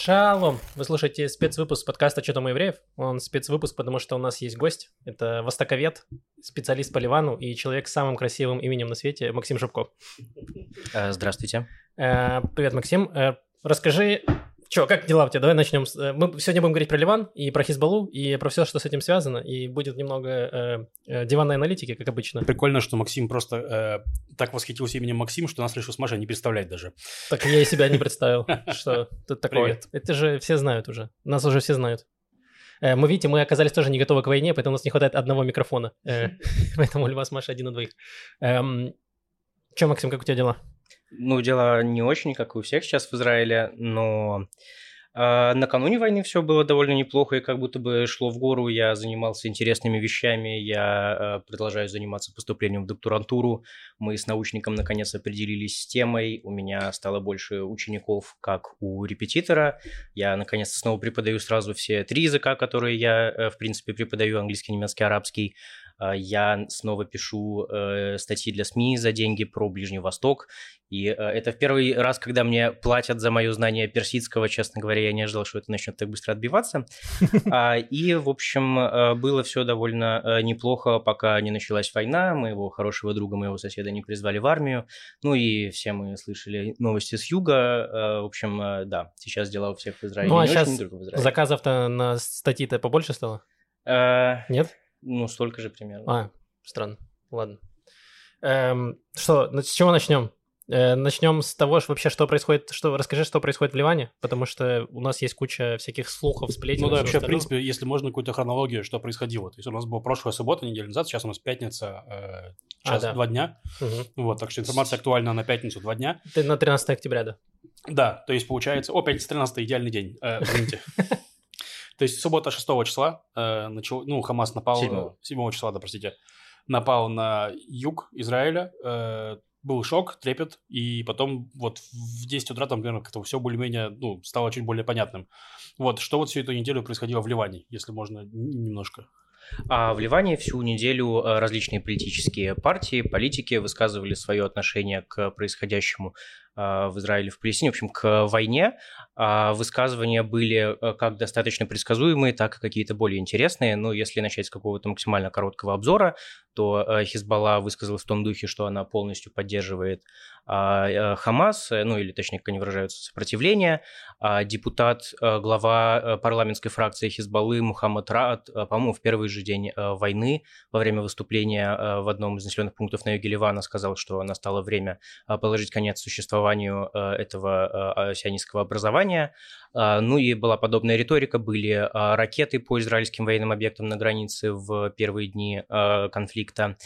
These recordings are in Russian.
Шалом! Вы слушаете спецвыпуск подкаста «Что там у евреев?». Он спецвыпуск, потому что у нас есть гость. Это востоковед, специалист по Ливану и человек с самым красивым именем на свете Максим Шубко. Э, здравствуйте. Э, привет, Максим. Э, расскажи, Че, как дела у тебя? Давай начнем. С... Э, мы сегодня будем говорить про Ливан и про Хизбаллу, и про все, что с этим связано, и будет немного э, э, диванной аналитики, как обычно. Прикольно, что Максим просто э, так восхитился именем Максим, что нас лишь с Машей не представляет даже. Так я и себя не представил, что тут такое. Это же все знают уже. Нас уже все знают. Э, мы, видите, мы оказались тоже не готовы к войне, поэтому у нас не хватает одного микрофона. Поэтому у вас, Маша, один на двоих. Эм, Че, Максим, как у тебя дела? Ну, дела не очень, как и у всех сейчас в Израиле, но э, накануне войны все было довольно неплохо и как будто бы шло в гору. Я занимался интересными вещами, я э, продолжаю заниматься поступлением в докторантуру. Мы с научником наконец определились с темой. У меня стало больше учеников, как у репетитора. Я наконец снова преподаю сразу все три языка, которые я, э, в принципе, преподаю, английский, немецкий, арабский. А, я снова пишу э, статьи для СМИ за деньги про Ближний Восток. И э, это в первый раз, когда мне платят за мое знание персидского, честно говоря, я не ожидал, что это начнет так быстро отбиваться. А, и, в общем, э, было все довольно неплохо, пока не началась война. Моего хорошего друга, моего соседа не призвали в армию. Ну и все мы слышали новости с юга. В общем, да, сейчас дела у всех в Израиле. Ну а сейчас заказов-то на статьи-то побольше стало? Нет? Ну, столько же примерно. А, странно. Ладно. Эм, что, с чего начнем? Э, начнем с того, что вообще, что происходит, что расскажи, что происходит в Ливане, потому что у нас есть куча всяких слухов, сплетен. Ну да, вообще, в принципе, если можно какую-то хронологию, что происходило. То есть у нас была прошлая суббота, неделю назад, сейчас у нас пятница, э, час, а, да. два дня. Угу. Вот, так что информация актуальна на пятницу, два дня. Ты на 13 октября, да? Да, то есть получается... О, пятница 13 идеальный день, э, извините. То есть суббота 6 числа, э, начал, ну, Хамас напал... 7. 7 числа, да, простите. Напал на юг Израиля, э, был шок, трепет, и потом вот в 10 утра там, примерно, как-то все более-менее, ну, стало чуть более понятным. Вот, что вот всю эту неделю происходило в Ливане, если можно немножко? А в Ливане всю неделю э, различные политические партии, политики высказывали свое отношение к происходящему а, в Израиле, в Палестине, в общем, к войне. А, высказывания были э, как достаточно предсказуемые, так и какие-то более интересные. Но если начать с какого-то максимально короткого обзора, то э, Хизбалла высказалась в том духе, что она полностью поддерживает э, Хамас, ну или точнее, как они выражаются, сопротивление. Депутат, глава парламентской фракции Хизбаллы Мухаммад Раат, по-моему, в первый же день войны во время выступления в одном из населенных пунктов на юге Ливана сказал, что настало время положить конец существованию э, этого э, сионистского образования. А, ну и была подобная риторика, были а, ракеты по израильским военным объектам на границе в первые дни а, конфликта,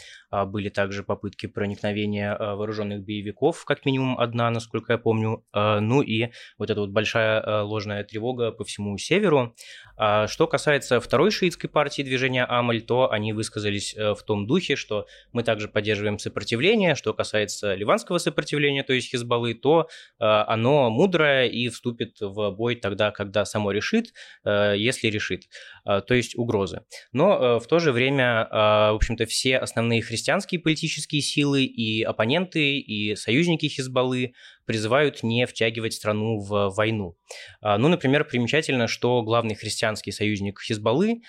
были также попытки проникновения вооруженных боевиков, как минимум одна, насколько я помню, ну и вот эта вот большая ложная тревога по всему северу. Что касается второй шиитской партии движения Амаль, то они высказались э, в том духе, что мы также поддерживаем сопротивление. Что касается ливанского сопротивления, то есть Хизбаллы, то оно мудрое и вступит в бой будет тогда, когда само решит, э, если решит, э, то есть угрозы. Но э, в то же время, в общем-то, все основные христианские политические силы и оппоненты, и союзники Хизбаллы призывают не втягивать страну в войну. Ну, например, примечательно, что главный христианский союзник Хизбаллы,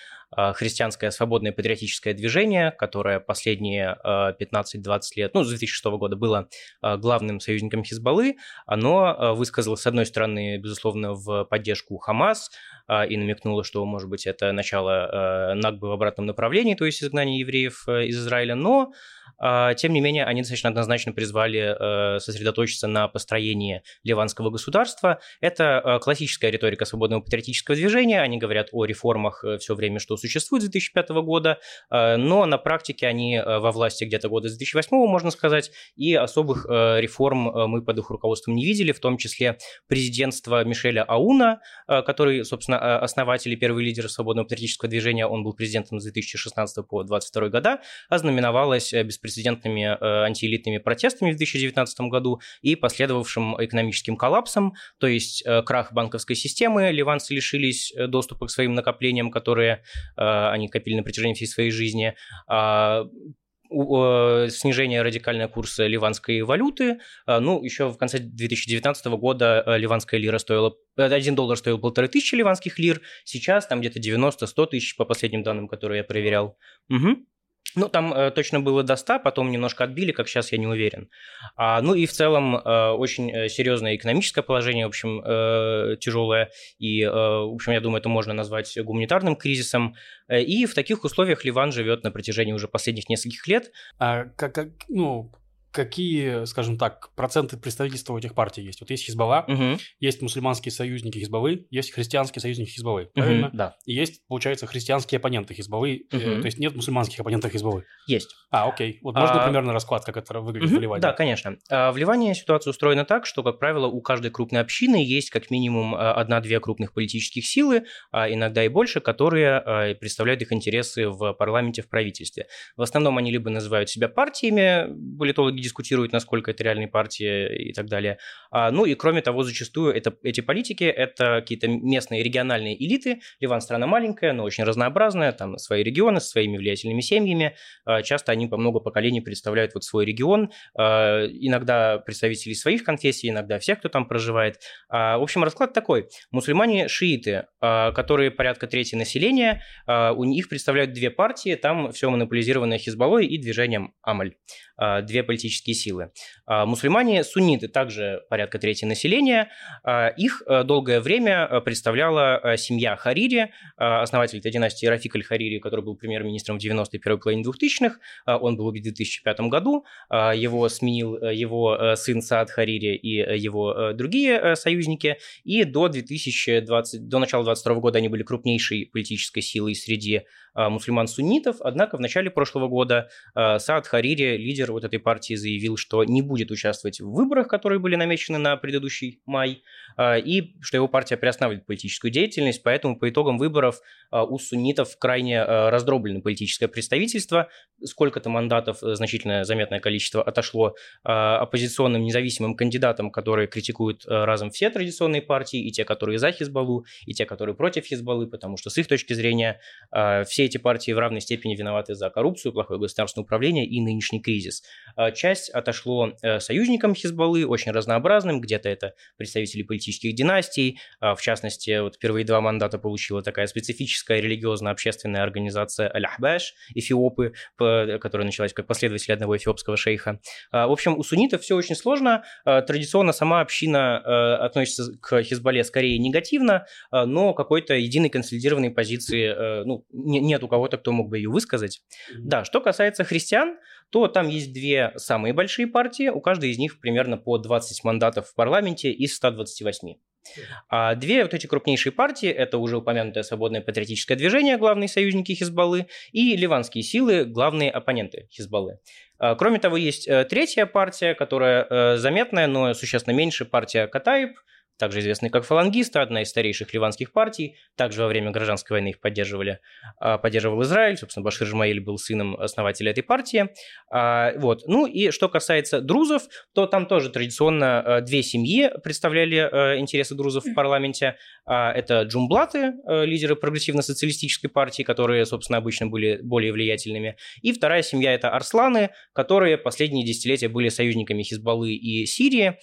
христианское свободное патриотическое движение, которое последние 15-20 лет, ну, с 2006 года было главным союзником Хизбаллы, оно высказалось, с одной стороны, безусловно, в поддержку Хамас а, и намекнула, что, может быть, это начало Нагбы в обратном направлении, то есть изгнание евреев из Израиля, но а, тем не менее, они достаточно однозначно призвали сосредоточиться на ливанского государства. Это э, классическая риторика свободного патриотического движения. Они говорят о реформах э, все время, что существует с 2005 года, но на практике они во власти где-то года с 2008, можно сказать, и особых реформ мы под их руководством не видели, в том числе президентство Мишеля Ауна, который, собственно, основатель и первый лидер свободного патриотического движения, он был президентом с 2016 по 2022 года, ознаменовалось беспрецедентными э, антиэлитными протестами в 2019 году и последовавшим экономическим коллапсом, то есть э, крах банковской системы, ливанцы лишились э, доступа к своим накоплениям, которые они копили на протяжении всей своей жизни, а, снижение радикального курса ливанской валюты. Ну, еще в конце 2019 года ливанская лира стоила 1 доллар стоил полторы тысячи ливанских лир, сейчас там где-то 90-100 тысяч по последним данным, которые я проверял. Угу. Ну, там э, точно было до 100, потом немножко отбили, как сейчас я не уверен. А, ну и в целом э, очень э, серьезное экономическое положение, в общем, э, тяжелое. И, э, в общем, я думаю, это можно назвать гуманитарным кризисом. Э, и в таких условиях Ливан живет на протяжении уже последних нескольких лет. А как, как ну, какие, скажем так, проценты представительства у этих партий есть? Вот есть Хизбалла, угу. есть мусульманские союзники Хизбаллы, есть христианские союзники Хизбаллы, правильно? Угу, да. И есть, получается, христианские оппоненты Хизбаллы, угу. э, то есть нет мусульманских оппонентов Хизбаллы? Есть. А, окей. Вот можно а... примерно расклад, как это выглядит угу, в Ливане? Да, конечно. А, в Ливане ситуация устроена так, что, как правило, у каждой крупной общины есть как минимум а, одна-две крупных политических силы, а иногда и больше, которые а, представляют их интересы в парламенте, в правительстве. В основном они либо называют себя партиями, политологи дискутируют, насколько это реальные партии и так далее. А, ну и кроме того, зачастую это, эти политики – это какие-то местные региональные элиты. Ливан страна маленькая, но очень разнообразная, там свои регионы с своими влиятельными семьями. А, часто они по много поколений представляют вот свой регион. А, иногда представители своих конфессий, иногда всех, кто там проживает. В общем, расклад такой. Мусульмане-шииты, а, которые порядка трети населения, у них представляют две партии, там все монополизировано Хизбаллой и движением Амаль. А, две политические силы. А, мусульмане сунниты, также порядка трети населения. А, их долгое время представляла семья Харири, основатель этой династии Рафик аль-Харири, который был премьер-министром в 91-й половине 2000-х. Он был убит в 2005 году. Его сменил его сын Саад Харири и его другие союзники. И до 2020, до начала 2022 года они были крупнейшей политической силой среди мусульман-суннитов. Однако в начале прошлого года Саад Харири, лидер вот этой партии заявил, что не будет участвовать в выборах, которые были намечены на предыдущий май, а, и что его партия приостанавливает политическую деятельность, поэтому по итогам выборов а, у суннитов крайне а, раздроблено политическое представительство, сколько-то мандатов, э, значительное заметное количество отошло оппозиционным независимым кандидатам, которые критикуют разом все традиционные партии, и те, которые за Хизбаллу, и те, которые против Хизбаллы, потому что с их точки зрения все эти партии в равной степени виноваты за коррупцию, плохое государственное управление и нынешний кризис. Часть отошло э, союзникам Хизбаллы, очень разнообразным, где-то это представители политических династий. А, в частности, вот впервые два мандата получила такая специфическая религиозно-общественная организация Аль-Ахбаш, эфиопы, которая началась как последователь одного эфиопского шейха. А, в общем, у суннитов все очень сложно. А, традиционно сама община относится к Хизбалле скорее негативно, но какой-то единой консолидированной позиции ну, нет у кого-то, кто мог бы ее высказать. Да, что касается христиан, то там есть две самые большие партии, у каждой из них примерно по 20 мандатов в парламенте из 128. А две вот эти крупнейшие партии – это уже упомянутое свободное патриотическое движение, главные союзники Хизбаллы, и ливанские силы, главные оппоненты Хизбаллы. А, кроме того, есть э, третья партия, которая э, заметная, но существенно меньше, партия Катаиб – также известный как фалангисты, одна из старейших ливанских партий. Также во время гражданской войны их поддерживали, а, поддерживал Израиль. Собственно, Башир Жмаиль был сыном основателя этой партии. А, вот. Ну и что касается друзов, то там тоже традиционно а, две семьи представляли интересы друзов в парламенте. Это джумблаты, лидеры прогрессивно-социалистической партии, которые, собственно, обычно были более влиятельными. И вторая семья – это арсланы, которые последние десятилетия были союзниками Хизбаллы и Сирии.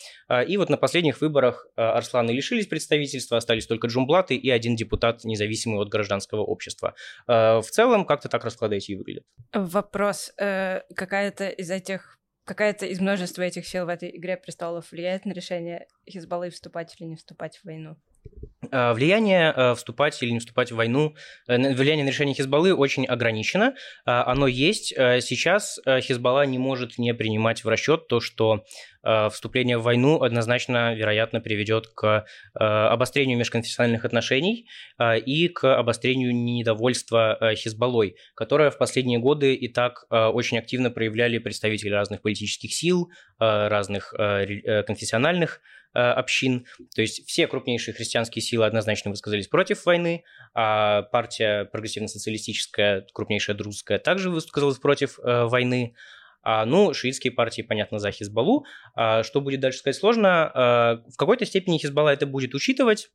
И вот на последних выборах Арсланы лишились представительства, остались только джумблаты и один депутат, независимый от гражданского общества. Э, в целом, как-то так расклады эти и выглядят. Вопрос. Э, какая-то из этих какая-то из множества этих сил в этой игре престолов влияет на решение Хизбаллы вступать или не вступать в войну? Э, влияние э, вступать или не вступать в войну, э, влияние на решение Хизбаллы очень ограничено. Оно есть. Сейчас Хизбалла не может не принимать в расчет то, что вступление в войну однозначно, вероятно, приведет к обострению межконфессиональных отношений и к обострению недовольства Хизбаллой, которое в последние годы и так очень активно проявляли представители разных политических сил, разных конфессиональных общин. То есть все крупнейшие христианские силы однозначно высказались против войны, а партия прогрессивно-социалистическая, крупнейшая друзская, также высказалась против э, войны. А, ну, шиитские партии, понятно, за Хизбаллу. А, что будет дальше сказать сложно. А, в какой-то степени Хизбалла это будет учитывать,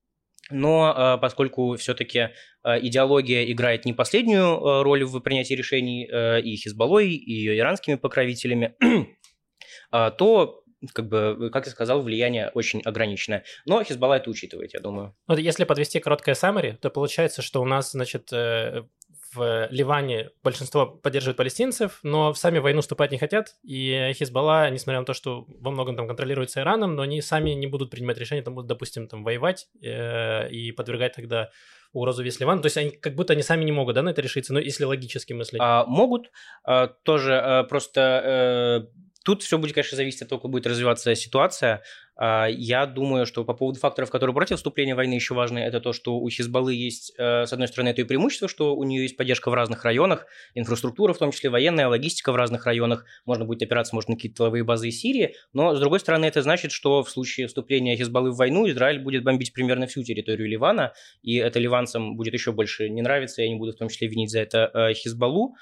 но поскольку все-таки идеология играет не последнюю роль в принятии решений и Хизбаллой, и ее иранскими покровителями, то как бы, как я сказал, влияние очень ограниченное. Но Хизбалла это учитывает, я думаю. Вот если подвести короткое summary, то получается, что у нас, значит, э, в Ливане большинство поддерживает палестинцев, но в сами войну вступать не хотят, и Хизбалла, несмотря на то, что во многом там контролируется Ираном, но они сами не будут принимать решения, там будут, допустим, там воевать э, и подвергать тогда угрозу весь Ливан. То есть они как будто они сами не могут, да, на это решиться, но если логически мыслить. А, могут, а, тоже а, просто... Э Тут все будет, конечно, зависеть от того, как будет развиваться ситуация. А, я думаю, что по поводу факторов, которые против вступления войны еще важны, это то, что у Хизбаллы есть, э, с одной стороны, это и преимущество, что у нее есть поддержка в разных районах, инфраструктура, в том числе военная, логистика в разных районах, можно будет опираться, может, на какие-то тыловые базы из Сирии, но, с другой стороны, это значит, что в случае вступления Хизбаллы в войну Израиль будет бомбить примерно всю территорию Ливана, и это ливанцам будет еще больше не нравиться, и они будут в том числе винить за это э, Хизбаллу.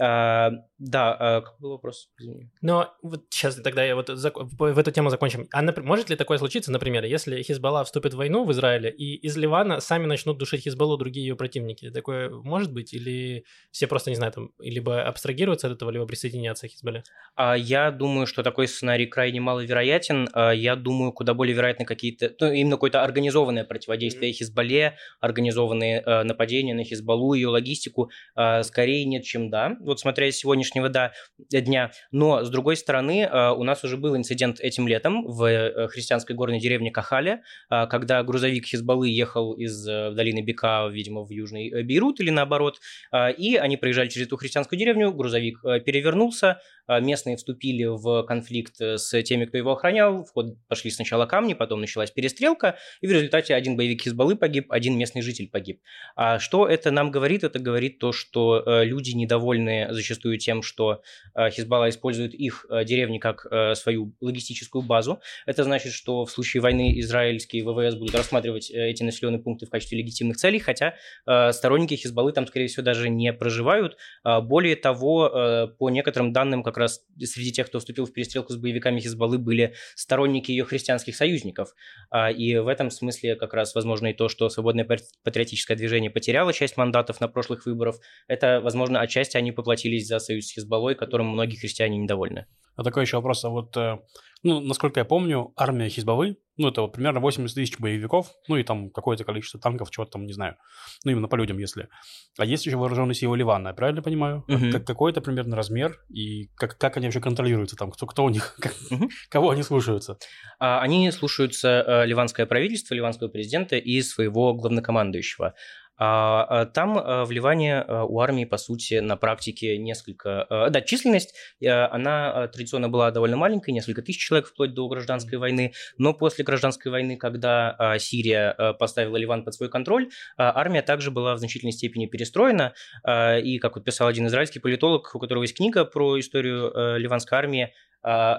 А, да, а, какой был вопрос? Извини. Но вот сейчас тогда я вот в эту тему закончим. А может ли такое случиться, например, если Хизбалла вступит в войну в Израиле, и из Ливана сами начнут душить Хизбаллу другие ее противники? Такое может быть? Или все просто, не знаю, там, либо абстрагируются от этого, либо присоединятся к Хизбалле? А, я думаю, что такой сценарий крайне маловероятен. А, я думаю, куда более вероятны какие-то, ну, именно какое-то организованное противодействие mm-hmm. Хизбалле, организованные э, нападения на Хизбаллу, ее логистику. Э, скорее нет, чем да вот смотря из сегодняшнего да, дня. Но, с другой стороны, у нас уже был инцидент этим летом в э, христианской горной деревне Кахале, э, когда грузовик Хизбаллы ехал из долины Бека, видимо, в южный Бейрут или наоборот, и они проезжали через эту христианскую деревню, грузовик перевернулся, а, местные вступили в конфликт э, с теми, кто его охранял. В ход пошли сначала камни, потом началась перестрелка, и в результате один боевик Хизбаллы погиб, один местный житель погиб. А что это нам говорит? Это говорит то, что э, люди недовольны зачастую тем, что э, Хизбалла использует их деревни как свою логистическую базу. Это значит, что в случае войны израильские ВВС будут рассматривать эти населенные пункты в качестве легитимных целей, хотя сторонники Хизбаллы там, скорее всего, даже не проживают. А более того, по некоторым данным, как раз среди тех, кто вступил в перестрелку с боевиками Хизбаллы, были сторонники ее христианских союзников. А, и в этом смысле как раз возможно и то, что свободное патриотическое движение потеряло часть мандатов на прошлых выборах. Это, возможно, отчасти они поплатились за союз с Хизбаллой, которым многие христиане недовольны. А такой еще вопрос. А вот, э, ну, насколько я помню, армия Хизбаллы, ну, это вот примерно 80 тысяч боевиков, ну, и там какое-то количество танков, чего-то там, не знаю. Ну, именно по людям, если. А есть еще вооруженные силы Ливана, я правильно понимаю? Uh-huh. Как, какой-то примерно размер, и как, как они вообще контролируются там, кто, кто у них, как, uh-huh. кого они слушаются? А, они слушаются э, ливанское правительство, ливанского президента и своего главнокомандующего. А, а там а, в Ливане у армии, по сути, на практике несколько... Да, численность, она традиционно была довольно маленькой, несколько тысяч человек вплоть до гражданской войны, но после гражданской войны, когда Сирия поставила Ливан под свой контроль, армия также была в значительной степени перестроена, и, как вот писал один израильский политолог, у которого есть книга про историю ливанской армии, а,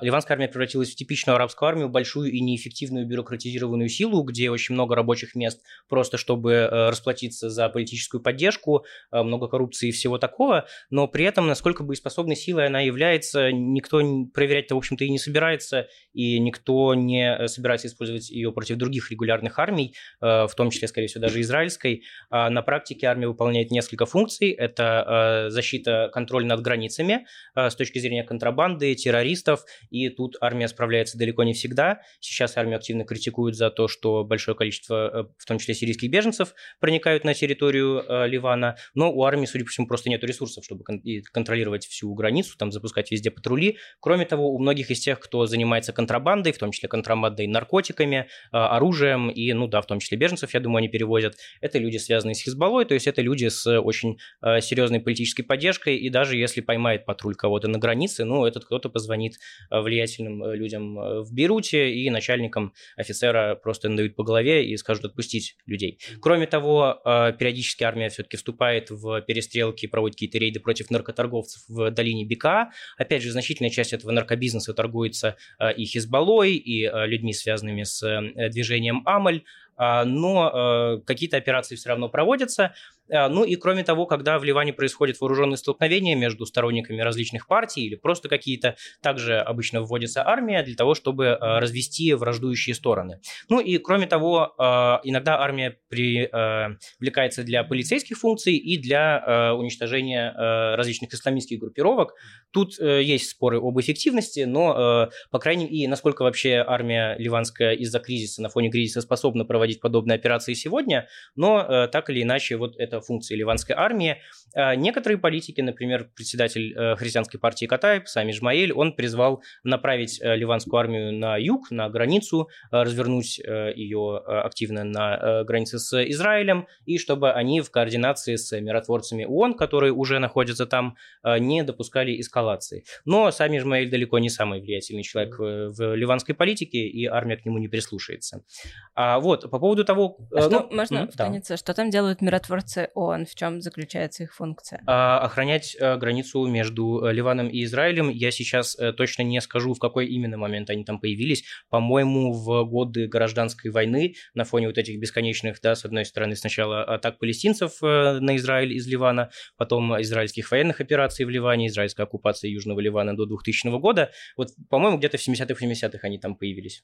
ливанская армия превратилась в типичную арабскую армию, большую и неэффективную бюрократизированную силу, где очень много рабочих мест просто чтобы э, расплатиться за политическую поддержку, э, много коррупции и всего такого, но при этом, насколько боеспособной силой она является, никто проверять-то, в общем-то, и не собирается, и никто не э, собирается использовать ее против других регулярных армий, в том числе, скорее всего, даже израильской. А на практике армия выполняет несколько функций. Это защита, контроль над границами с точки зрения контрабанды, террористов, террористов, и тут армия справляется далеко не всегда. Сейчас армию активно критикуют за то, что большое количество, э, в том числе сирийских беженцев, проникают на территорию э, Ливана, но у армии, судя по всему, просто нет ресурсов, чтобы кон- контролировать всю границу, там запускать везде патрули. Кроме того, у многих из тех, кто занимается контрабандой, в том числе контрабандой наркотиками, э, оружием и, ну да, в том числе беженцев, я думаю, они перевозят, это люди, связанные с Хизбаллой, то есть это люди с очень серьезной политической поддержкой, и даже если поймает патруль кого-то на границе, ну, этот кто-то позвонит влиятельным э, людям э, в Бейруте, и начальникам офицера просто надают по голове и скажут отпустить людей. Кроме того, периодически армия все-таки вступает в перестрелки, проводит какие-то рейды против наркоторговцев в долине Бека. Опять же, значительная часть этого наркобизнеса торгуется и Хизбаллой, и людьми, связанными с движением Амаль, но какие-то операции все равно проводятся. Ну и кроме того, когда в Ливане происходят вооруженные столкновения между сторонниками различных партий или просто какие-то, также обычно вводится армия для того, чтобы развести враждующие стороны. Ну и кроме того, иногда армия привлекается для полицейских функций и для уничтожения различных исламистских группировок. Тут есть споры об эффективности, но, по крайней мере, насколько вообще армия ливанская из-за кризиса, на фоне кризиса способна проводить подобные операции сегодня, но так или иначе вот это функции ливанской армии. Некоторые политики, например, председатель христианской партии Катаев, сами Жмаэль, он призвал направить ливанскую армию на юг, на границу, развернуть ее активно на границе с Израилем, и чтобы они в координации с миротворцами ООН, которые уже находятся там, не допускали эскалации. Но сами Жмаэль далеко не самый влиятельный человек в ливанской политике, и армия к нему не прислушается. А вот, по поводу того... А что, ну, можно вклиниться? Да. Что там делают миротворцы ООН? В чем заключается их функция? А, охранять а, границу между э, Ливаном и Израилем. Я сейчас а, точно не скажу, в какой именно момент они там появились. По-моему, в годы гражданской войны, на фоне вот этих бесконечных, да, с одной стороны, сначала атак палестинцев на Израиль из Ливана, потом израильских военных операций в Ливане, израильской оккупации Южного Ливана до 2000 года. Вот, по-моему, где-то в 70-х 70-х они там появились.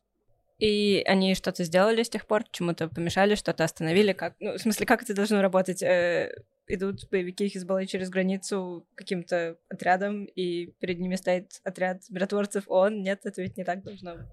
И они что-то сделали с тех пор, чему-то помешали, что-то остановили? Как, ну, в смысле, как это должно работать? Э, идут боевики Хизбаллы через границу каким-то отрядом, и перед ними стоит отряд миротворцев ООН? Нет, это ведь не так должно быть.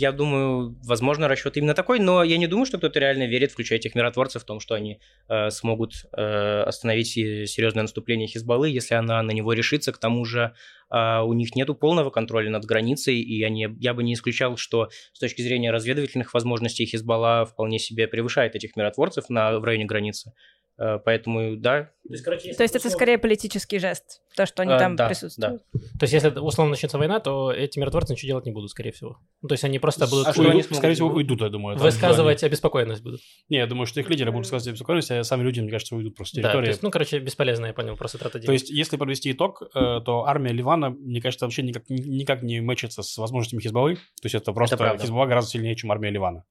Я думаю, возможно, расчет именно такой, но я не думаю, что кто-то реально верит, включая этих миротворцев, в том, что они э, смогут э, остановить серьезное наступление Хизбаллы, если она на него решится. К тому же э, у них нет полного контроля над границей, и они, я бы не исключал, что с точки зрения разведывательных возможностей Хизбалла вполне себе превышает этих миротворцев на, в районе границы. Э, поэтому, да. То есть, короче, то есть это скорее политический жест, то, что они а, там да, присутствуют. Да. То есть если условно начнется война, то эти миротворцы ничего делать не будут, скорее всего. Ну, то есть они просто будут... А что они скорее всего, уйдут, я думаю. Высказывать обеспокоенность будут. Не, я думаю, что их лидеры будут высказывать обеспокоенность, а сами люди, мне кажется, уйдут просто с территории. Да, то есть, ну, короче, бесполезно, я понял, просто трата денег. То есть если подвести итог, э, то армия Ливана, мне кажется, вообще никак, никак не мэчится с возможностями Хизбаллы. То есть это просто это Хизбалла гораздо сильнее, чем армия Ливана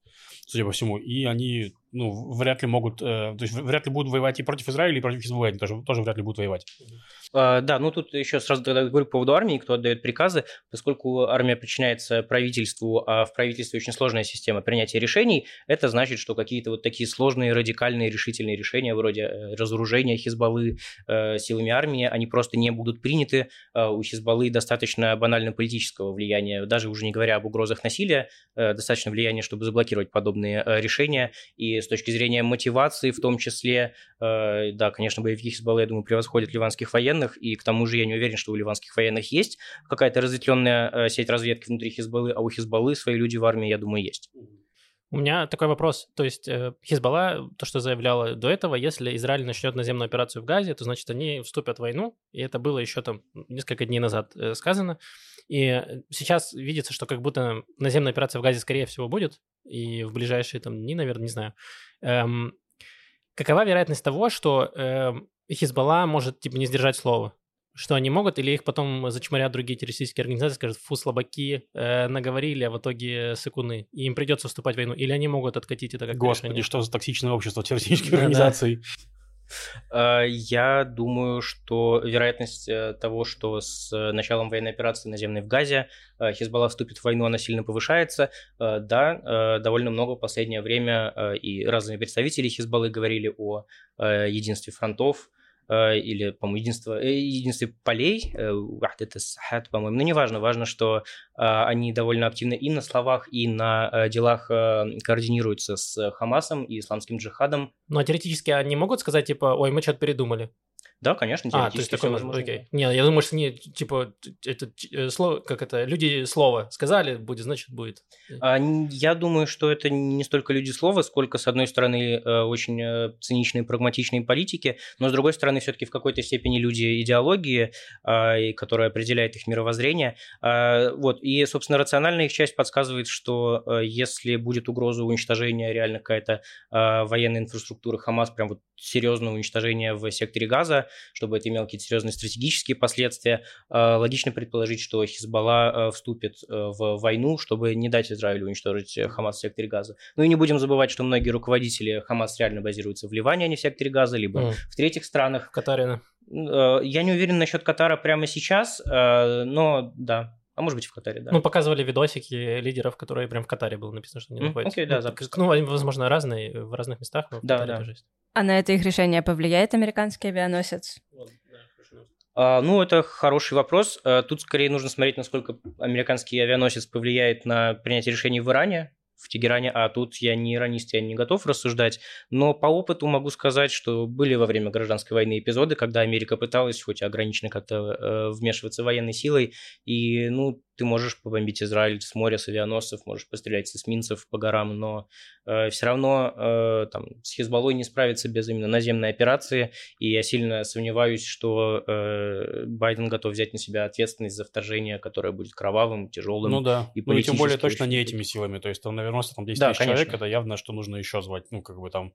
судя по всему. И они, ну, вряд ли могут, э, то есть вряд ли будут воевать и против Израиля, и против Хизбаллы, они тоже, тоже вряд ли будут воевать. А, да, ну тут еще сразу тогда говорю по поводу армии, кто отдает приказы, поскольку армия подчиняется правительству, а в правительстве очень сложная система принятия решений, это значит, что какие-то вот такие сложные, радикальные, решительные решения, вроде э, разоружения Хизбаллы э, силами армии, они просто не будут приняты. Э, у Хизбаллы достаточно банально политического влияния, даже уже не говоря об угрозах насилия, э, достаточно влияния, чтобы заблокировать подобные э, решения. И с точки зрения мотивации в том числе, э, да, конечно, боевики Хизбаллы, я думаю, превосходят ливанских военных, военных, и к тому же я не уверен, что у ливанских военных есть какая-то разветвленная э, сеть разведки внутри Хизбаллы, а у Хизбаллы свои люди в армии, я думаю, есть. У меня такой вопрос. То есть э, Хизбалла, то, что заявляла до этого, если Израиль начнет наземную операцию в Газе, то значит они вступят в войну, и это было еще там несколько дней назад э, сказано. И сейчас видится, что как будто наземная операция в Газе скорее всего будет, и в ближайшие там дни, наверное, не знаю. Эм, какова вероятность того, что эм, Хизбалла может, типа, не сдержать слово. Что они могут, или их потом зачморят другие террористические организации, скажут, фу, слабаки, э, наговорили, а в итоге сыкуны, и им придется вступать в войну. Или они могут откатить это как Господи, решение. что за токсичное общество террористических организаций. Э, я думаю, что вероятность э, того, что с началом военной операции наземной в Газе э, Хизбалла вступит в войну, она сильно повышается. Да, довольно много в последнее время и разные представители Хизбаллы говорили о единстве фронтов, Э, или, по-моему, единство, э, единство полей, э, это сахат, по-моему, но неважно, важно, что они довольно активно и на словах, и на делах координируются с Хамасом и исламским джихадом. Но теоретически они могут сказать, типа, ой, мы что-то передумали. Да, конечно, а, то есть такое возможно. Окей. Не, я думаю, что не, типа, это э, слово, как это, люди слово сказали, будет, значит, будет. А, я думаю, что это не столько люди слова, сколько, с одной стороны, э, очень э, циничные, прагматичные политики, но, с другой стороны, все-таки в какой-то степени люди идеологии, а, которая определяет их мировоззрение. А, вот, и, собственно, рациональная их часть подсказывает, что если будет угроза уничтожения реально какая-то военной инфраструктуры Хамас, прям вот серьезное уничтожение в секторе газа, чтобы это имело какие-то серьезные стратегические последствия. Логично предположить, что Хизбалла вступит в войну, чтобы не дать Израилю уничтожить Хамас в секторе Газа. Ну и не будем забывать, что многие руководители Хамас реально базируются в Ливане, а не в секторе Газа, либо mm. в третьих странах. В Катаре. Я не уверен насчет Катара прямо сейчас, но да, а может быть, в Катаре, да. Ну, показывали видосики лидеров, которые прям в Катаре было написано, что они находятся. Окей, okay, да, запуск. Ну, возможно, разные, в разных местах, но в да, Катаре да. тоже есть. А на это их решение повлияет американский авианосец? А, ну, это хороший вопрос. А, тут скорее нужно смотреть, насколько американский авианосец повлияет на принятие решений в Иране, в Тегеране, а тут я не иронист, я не готов рассуждать, но по опыту могу сказать, что были во время гражданской войны эпизоды, когда Америка пыталась, хоть ограниченно как-то э, вмешиваться военной силой, и, ну, ты можешь побомбить Израиль с моря, с авианосцев, можешь пострелять с эсминцев по горам, но э, все равно э, там, с Хизбаллой не справиться без именно наземной операции, и я сильно сомневаюсь, что э, Байден готов взять на себя ответственность за вторжение, которое будет кровавым, тяжелым. Ну да, и, ну, и тем более точно не этими силами, то есть там, наверное, там 10 да, тысяч конечно. человек, это явно, что нужно еще звать, ну как бы там...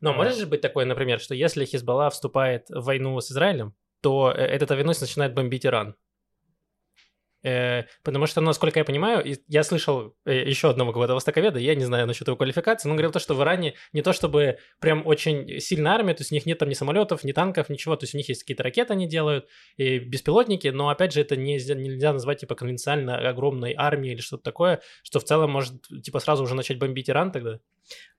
Но может же быть такое, например, что если Хизбалла вступает в войну с Израилем, то э, этот авианосец начинает бомбить Иран. Э, потому что, насколько я понимаю, я слышал э, еще одного какого-то востоковеда, я не знаю насчет его квалификации, но он говорил то, что в Иране не то чтобы прям очень сильная армия, то есть у них нет там ни самолетов, ни танков, ничего, то есть у них есть какие-то ракеты они делают, и беспилотники, но опять же это нельзя, нельзя назвать типа конвенциально огромной армией или что-то такое, что в целом может типа сразу уже начать бомбить Иран тогда.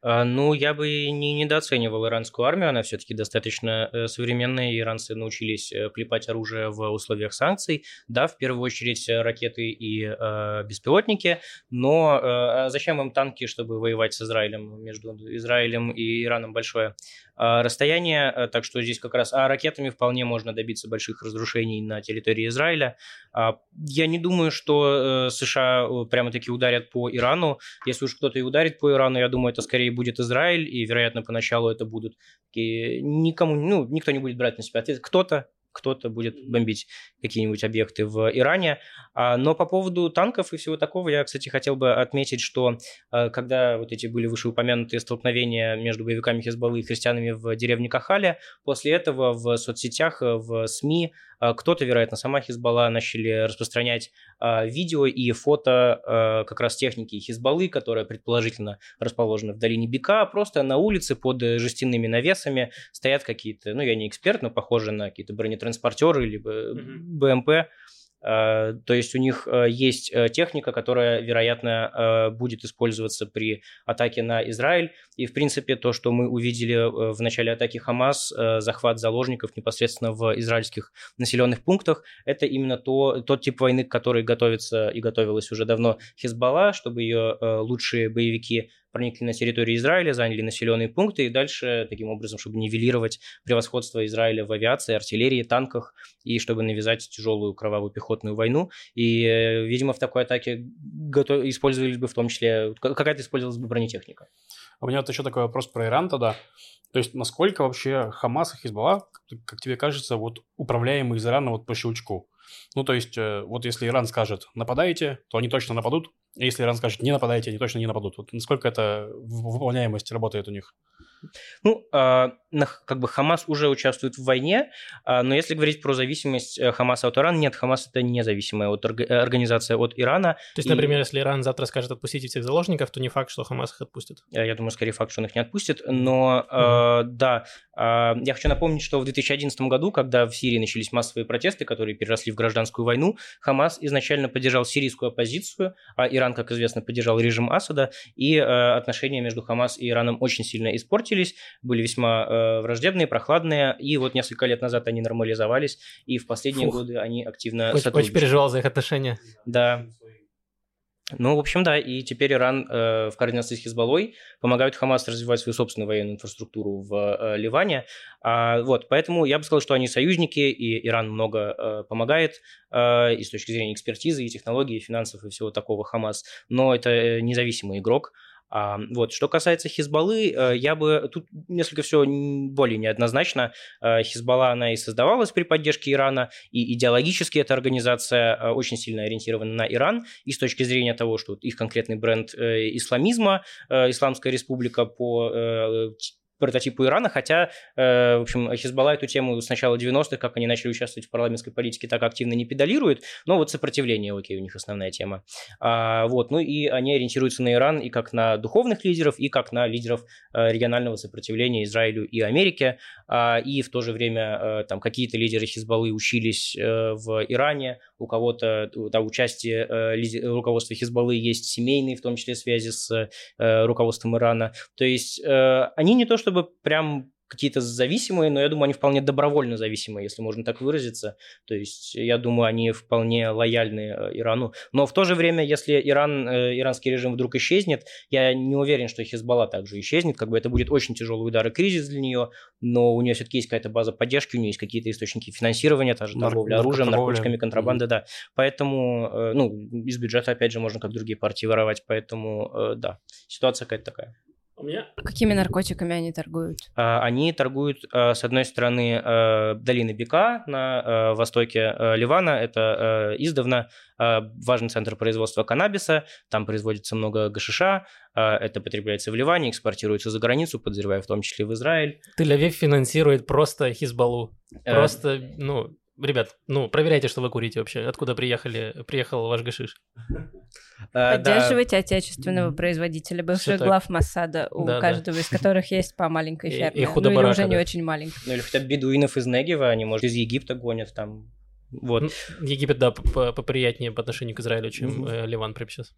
А, ну, я бы не недооценивал иранскую армию, она все-таки достаточно э, современная, иранцы научились э, клепать оружие в условиях санкций, да, в первую очередь э, ракеты и э, беспилотники, но э, зачем им танки, чтобы воевать с Израилем, между Израилем и Ираном большое а, расстояние, э, так что здесь как раз а ракетами вполне можно добиться больших разрушений на территории Израиля. А, я не думаю, что э, США э, прямо-таки ударят по Ирану. Если уж кто-то и ударит по Ирану, я думаю, это скорее будет Израиль, и, вероятно, поначалу это будут никому, ну, никто не будет брать на себя ответ. Кто-то, кто-то будет бомбить какие-нибудь объекты в Иране. А, но по поводу танков и всего такого, я, кстати, хотел бы отметить, что а, когда вот эти были вышеупомянутые столкновения между боевиками Хизбаллы и христианами в деревне Кахале, после этого в соцсетях, в СМИ кто-то, вероятно, сама Хизбалла начали распространять видео и фото как раз техники Хизбаллы, которая предположительно расположена в долине Бека, просто на улице под жестяными навесами стоят какие-то, ну, я не эксперт, но похожие на какие-то бронетранспортеры, mm-hmm БМП. Э, то есть у них э, есть э, техника, которая, вероятно, будет использоваться при атаке на Израиль. И, в принципе, то, что мы увидели в начале атаки Хамас, захват заложников непосредственно в израильских населенных пунктах, это именно то, тот тип войны, к которой готовится и готовилась уже давно Хизбалла, чтобы ее лучшие боевики проникли на территорию Израиля, заняли населенные пункты и дальше, таким образом, чтобы нивелировать превосходство Израиля в авиации, артиллерии, танках и чтобы навязать тяжелую кровавую пехотную войну. И, э, видимо, в такой атаке готов... использовались бы в том числе, какая-то использовалась бы бронетехника. У меня вот еще такой вопрос про Иран тогда. То есть, насколько вообще Хамас и Хизбалла, как тебе кажется, вот управляемые из Ирана вот по щелчку? Ну, то есть, э, вот если Иран скажет «нападайте», то они точно нападут, а если Иран скажет «не нападайте», они точно не нападут. Вот насколько это выполняемость работает у них? Ну, э, как бы Хамас уже участвует в войне, э, но если говорить про зависимость э, Хамаса от Ирана, нет, Хамас это независимая от. Э, организация от Ирана. То есть, и... например, если Иран завтра скажет отпустить всех заложников, то не факт, что Хамас их отпустит. Я думаю, скорее факт, что он их не отпустит, но э, mm-hmm. да, я хочу напомнить, что в 2011 году, когда в Сирии начались массовые протесты, которые переросли в гражданскую войну, Хамас изначально поддержал сирийскую оппозицию, а Иран, как известно, поддержал режим Асада, и э, отношения между Хамас и Ираном очень сильно испортились были весьма э, враждебные, прохладные, и вот несколько лет назад они нормализовались, и в последние Фух. годы они активно очень, Очень переживал за их отношения. Да. Ну, в общем, да, и теперь Иран э, в координации с Хизбаллой помогают Хамас развивать свою собственную военную инфраструктуру в э, Ливане. А, вот, поэтому я бы сказал, что они союзники, и Иран много э, помогает э, и с точки зрения экспертизы, и технологий, и финансов, и всего такого Хамас, но это э, независимый игрок, вот. Что касается Хизбаллы, э, я бы... Тут несколько все более неоднозначно. Э, Хизбалла, она и создавалась при поддержке Ирана, и идеологически эта организация э, очень сильно ориентирована на Иран, и с точки зрения того, что их конкретный бренд исламизма, Исламская республика по прототипу Ирана, хотя, э, в общем, Хизбалла эту тему с начала 90-х, как они начали участвовать в парламентской политике, так активно не педалирует, но вот сопротивление, окей, у них основная тема. А, вот, ну и они ориентируются на Иран и как на духовных лидеров, и как на лидеров э, регионального сопротивления Израилю и Америке, а, и в то же время э, там какие-то лидеры Хизбаллы учились в Иране, у кого-то да, участие руководства Хизбаллы есть семейные, в том числе связи с руководством Ирана. То есть они не то чтобы прям какие-то зависимые, но я думаю, они вполне добровольно зависимые, если можно так выразиться. То есть я думаю, они вполне лояльны э, Ирану. Но в то же время, если Иран, э, иранский режим вдруг исчезнет, я не уверен, что Хизбалла также исчезнет. Как бы это будет очень тяжелый удар и кризис для нее, но у нее все-таки есть какая-то база поддержки, у нее есть какие-то источники финансирования, та же торговля оружием, наркотиками, контрабанда, mm-hmm. да. Поэтому, э, ну, из бюджета, опять же, можно как другие партии воровать. Поэтому, да, ситуация какая-то такая. У меня... Какими наркотиками они торгуют? А, они торгуют, а, с одной стороны, а, долины Бека на востоке Ливана. Это издавна важный центр производства каннабиса. Там производится много гашиша. Это потребляется в Ливане, экспортируется за границу, подозреваю, в том числе в Израиль. Тель-Авив финансирует просто Хизбаллу. Э, просто, ну, ребят, ну, проверяйте, что вы курите вообще. Откуда приехали, приехал ваш гашиш? А, Поддерживайте отечественного производителя, бывших глав Массада, у каждого из которых есть по маленькой ферме. И, ну, или уже не очень маленький. Ну, или хотя бы бедуинов из Негева, они, может, из Египта гонят там. Вот. Египет, да, поприятнее по отношению к Израилю, чем mm-hmm. Ливан прямо сейчас.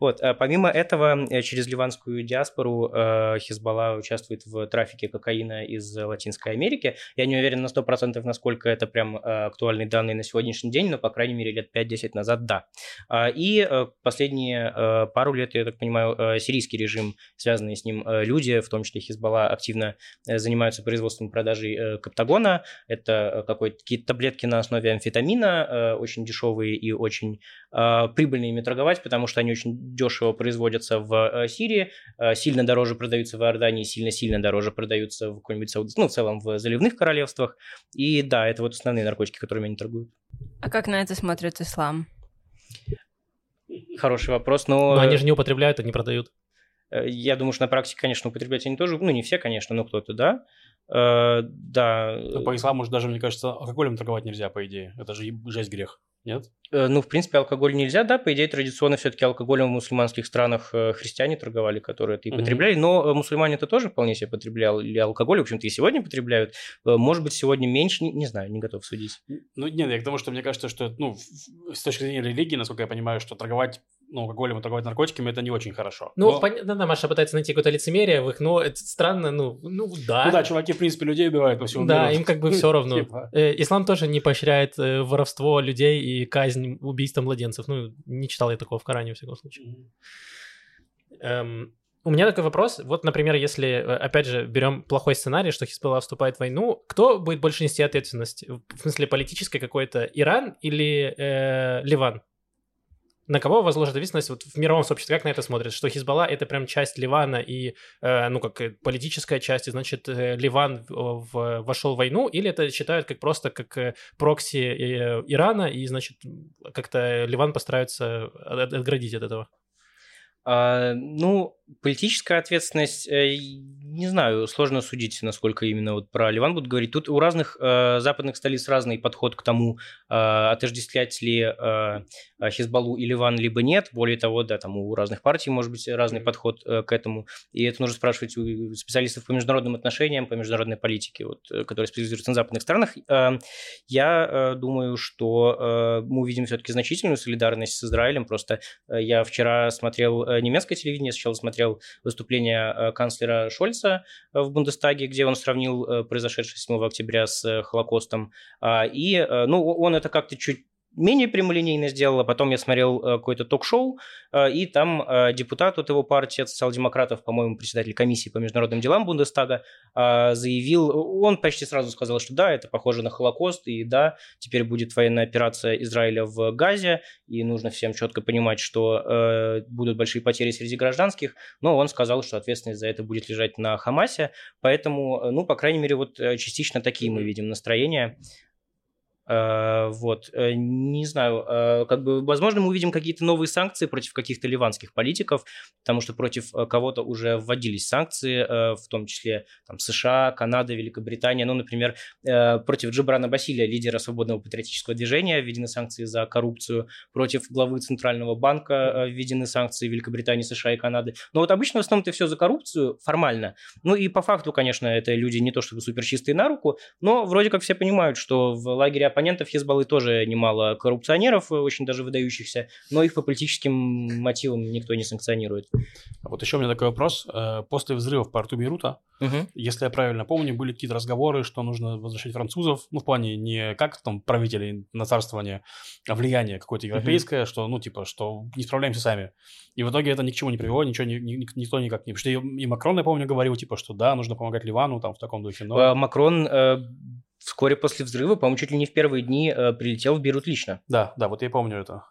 Вот. А помимо этого, э, через ливанскую диаспору э, Хизбалла участвует в трафике кокаина из Латинской Америки. Я не уверен на 100%, насколько это прям э, актуальные данные на сегодняшний день, но, по крайней мере, лет 5-10 назад, да. А, и последние пару лет, я так понимаю, сирийский режим, связанные с ним люди, в том числе Хизбалла, активно занимаются производством и продажей каптагона. Это какие-то таблетки на основе амфетамина, очень дешевые и очень прибыльные ими торговать, потому что они очень дешево производятся в э, Сирии, э, сильно дороже продаются в Иордании, сильно-сильно дороже продаются в какой-нибудь Сауд... ну, в целом в заливных королевствах. И да, это вот основные наркотики, которыми они торгуют. А как на это смотрит ислам? Хороший вопрос, но... Но они же не употребляют, они продают. Э, я думаю, что на практике, конечно, употреблять они тоже, ну, не все, конечно, но кто-то, да. да. Но по исламу же даже, мне кажется, алкоголем торговать нельзя, по идее. Это же жесть грех. Нет? Э, ну, в принципе, алкоголь нельзя, да, по идее, традиционно все-таки алкоголем в мусульманских странах э, христиане торговали, которые это и потребляли, mm-hmm. но э, мусульмане это тоже вполне себе потребляли алкоголь, в общем-то, и сегодня потребляют. Может быть, сегодня меньше, не, не знаю, не готов судить. Ну, нет, я к тому, что мне кажется, что, ну, с точки зрения религии, насколько я понимаю, что торговать ну, алкоголем и торговать наркотиками, это не очень хорошо. Ну, но... понятно, да, Маша пытается найти какое-то лицемерие в их, но это странно, ну, ну да. Ну да, чуваки, в принципе, людей убивают по всему да, миру. Да, им как бы все равно. Типа. Ислам тоже не поощряет воровство людей и казнь убийства младенцев. Ну, не читал я такого в Коране, в всяком случае. Эм, у меня такой вопрос. Вот, например, если, э, опять же, берем плохой сценарий, что Хизбалла вступает в войну, кто будет больше нести ответственность? В смысле политической какой-то? Иран или э, Ливан? На кого возложат ответственность вот в мировом сообществе? Как на это смотрят? Что Хизбалла — это прям часть Ливана и, э, ну, как политическая часть, и, значит, э, Ливан в, в, вошел в войну, или это считают как просто как э, прокси э, Ирана, и, значит, как-то Ливан постарается отградить от этого? А, ну, политическая ответственность, э, не знаю, сложно судить, насколько именно вот про Ливан будут говорить. Тут у разных э, западных столиц разный подход к тому, э, отождествлять ли э, Хизбаллу и Ливан, либо нет. Более того, да, там у разных партий может быть разный подход э, к этому. И это нужно спрашивать у специалистов по международным отношениям, по международной политике, вот, э, которые специализируются на западных странах. Э, я э, думаю, что э, мы увидим все-таки значительную солидарность с Израилем. Просто э, я вчера смотрел э, немецкое телевидение, сначала смотрел выступление э, канцлера Шольца э, в Бундестаге, где он сравнил произошедшее 7 октября с Холокостом. А, и, ну, он это как-то чуть менее прямолинейно сделала. Потом я смотрел э, какое-то ток-шоу, э, и там э, депутат от его партии, от социал-демократов, по-моему, председатель комиссии по международным делам Бундестага, заявил, он почти сразу сказал, что да, это похоже на Холокост, и да, теперь будет военная операция Израиля в Газе, и нужно всем четко понимать, что будут большие потери среди гражданских, но он сказал, что ответственность за это будет лежать на Хамасе, поэтому, ну, по крайней мере, вот частично такие мы видим настроения. Э, вот, э, не знаю, э, как бы, возможно, мы увидим какие-то новые санкции против каких-то ливанских политиков, потому что против кого-то уже вводились санкции, в том числе там, США, Канада, Великобритания. Ну, например, против Джибрана Басилия, лидера свободного патриотического движения, введены санкции за коррупцию, против главы Центрального банка введены санкции Великобритании, США и Канады. Но вот обычно в основном это все за коррупцию формально. Ну и по факту, конечно, это люди не то чтобы суперчистые на руку, но вроде как все понимают, что в лагере оппонентов Хизбаллы тоже немало коррупционеров, э, очень даже выдающихся, но их по политическим мотивам никто не санкционирует. А вот еще у меня такой вопрос. Э, после взрыва в порту Бейрута, угу. если я правильно помню, были какие-то разговоры, что нужно возвращать французов, ну, в плане не как там правители на царствование, а влияние какое-то европейское, угу. что, ну, типа, что не справляемся сами. И в итоге это ни к чему не привело, ничего, ни, ни, никто никак не... Потому что и, и Макрон, я помню, говорил, типа, что да, нужно помогать Ливану, там, в таком духе. Но... А Макрон э, вскоре после взрыва, по-моему, чуть ли не в первые дни э, прилетел в Бейрут лично. Да, да, вот я помню это.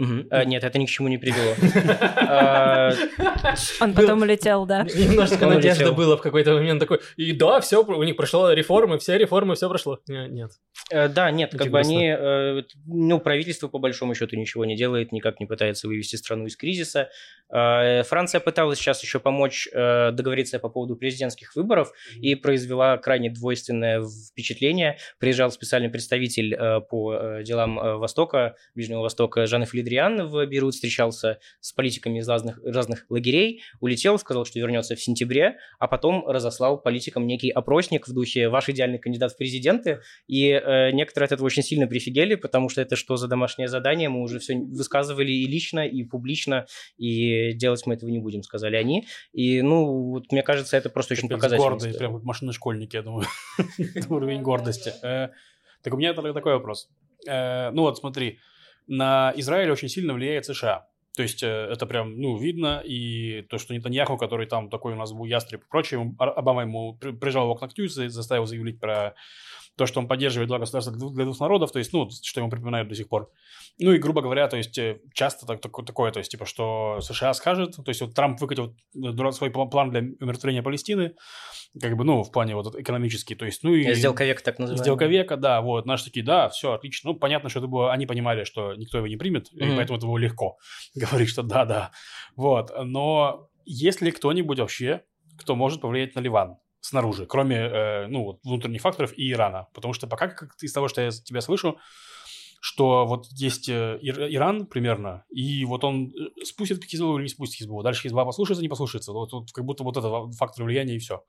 Угу. А, нет, это ни к чему не привело. Он потом улетел, да. Немножко надежда было в какой-то момент такой, и да, все, у них прошло реформы, все реформы, все прошло. Нет. Э, да, нет, как бы они, э, ну, правительство по большому счету ничего не делает, никак не пытается вывести страну из кризиса. Франция пыталась сейчас еще помочь э, договориться по поводу президентских выборов и произвела крайне двойственное впечатление. Приезжал специальный представитель по делам Востока, Ближнего Востока, Жан-Филид Адриан в Бейрут встречался с политиками из разных, разных лагерей, улетел, сказал, что вернется в сентябре, а потом разослал политикам некий опросник в духе «Ваш идеальный кандидат в президенты», и э, некоторые от этого очень сильно прифигели, потому что это что за домашнее задание, мы уже все высказывали и лично, и публично, и делать мы этого не будем, сказали они. И, ну, вот мне кажется, это просто очень показательно. Гордые, прям как машины школьники, я думаю. Уровень гордости. Э, так у меня такой вопрос. Э, ну вот смотри, на Израиль очень сильно влияет США. То есть э, это прям, ну, видно, и то, что Нетаньяху, который там такой у нас был ястреб и прочее, Обама ему прижал его к ногтю и заставил заявить про то, что он поддерживает два государства для двух народов, то есть, ну, что ему припоминают до сих пор. Ну и, грубо говоря, то есть, э, часто так, так, такое, то есть, типа, что США скажет, то есть, вот Трамп выкатил свой план для умиротворения Палестины, как бы, ну, в плане вот экономический, то есть, ну и... Сделка века, так называемая. Сделка века, да, вот, наши такие, да, все, отлично. Ну, понятно, что это было, они понимали, что никто его не примет, mm-hmm. и поэтому это было легко говорить, что да-да, вот, но есть ли кто-нибудь вообще, кто может повлиять на Ливан? Снаружи, кроме э, ну, внутренних факторов и Ирана. Потому что пока, как из того, что я тебя слышу, что вот есть э, Иран примерно, и вот он э, спустит Хизбаллу или не спустит Хизбаллу. Дальше Хизбалла послушается, не послушается. Вот, вот как будто вот это фактор влияния и все.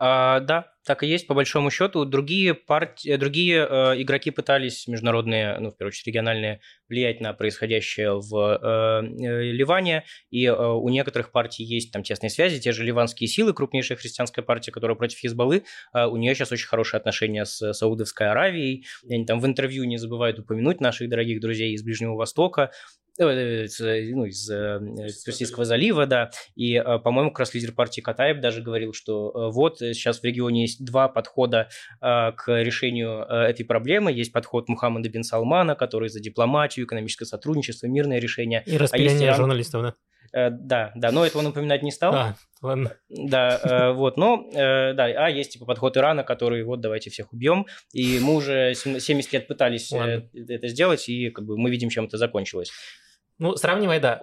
А, да, так и есть, по большому счету. Другие, партии, другие э, игроки пытались, международные, ну, в первую очередь, региональные, влиять на происходящее в э, э, Ливане, и э, у некоторых партий есть там тесные связи, те же ливанские силы, крупнейшая христианская партия, которая против Хизбаллы, э, у нее сейчас очень хорошие отношения с Саудовской Аравией, они там в интервью не забывают упомянуть наших дорогих друзей из Ближнего Востока, Э, ну, из э, Персидского залива, да, и, э, по-моему, как раз лидер партии Катаев даже говорил, что вот сейчас в регионе есть два подхода к решению этой проблемы. Есть подход Мухаммада бин Салмана, который за дипломатию, экономическое сотрудничество, мирное решение. И распиление а журналистов, да? Да, да, но этого он упоминать не стал. А, ладно. Да, вот, но, да, а есть типа подход Ирана, который вот давайте всех убьем, и мы уже 70 лет пытались ладно. это сделать, и как бы мы видим, чем это закончилось. Ну, сравнивая, да,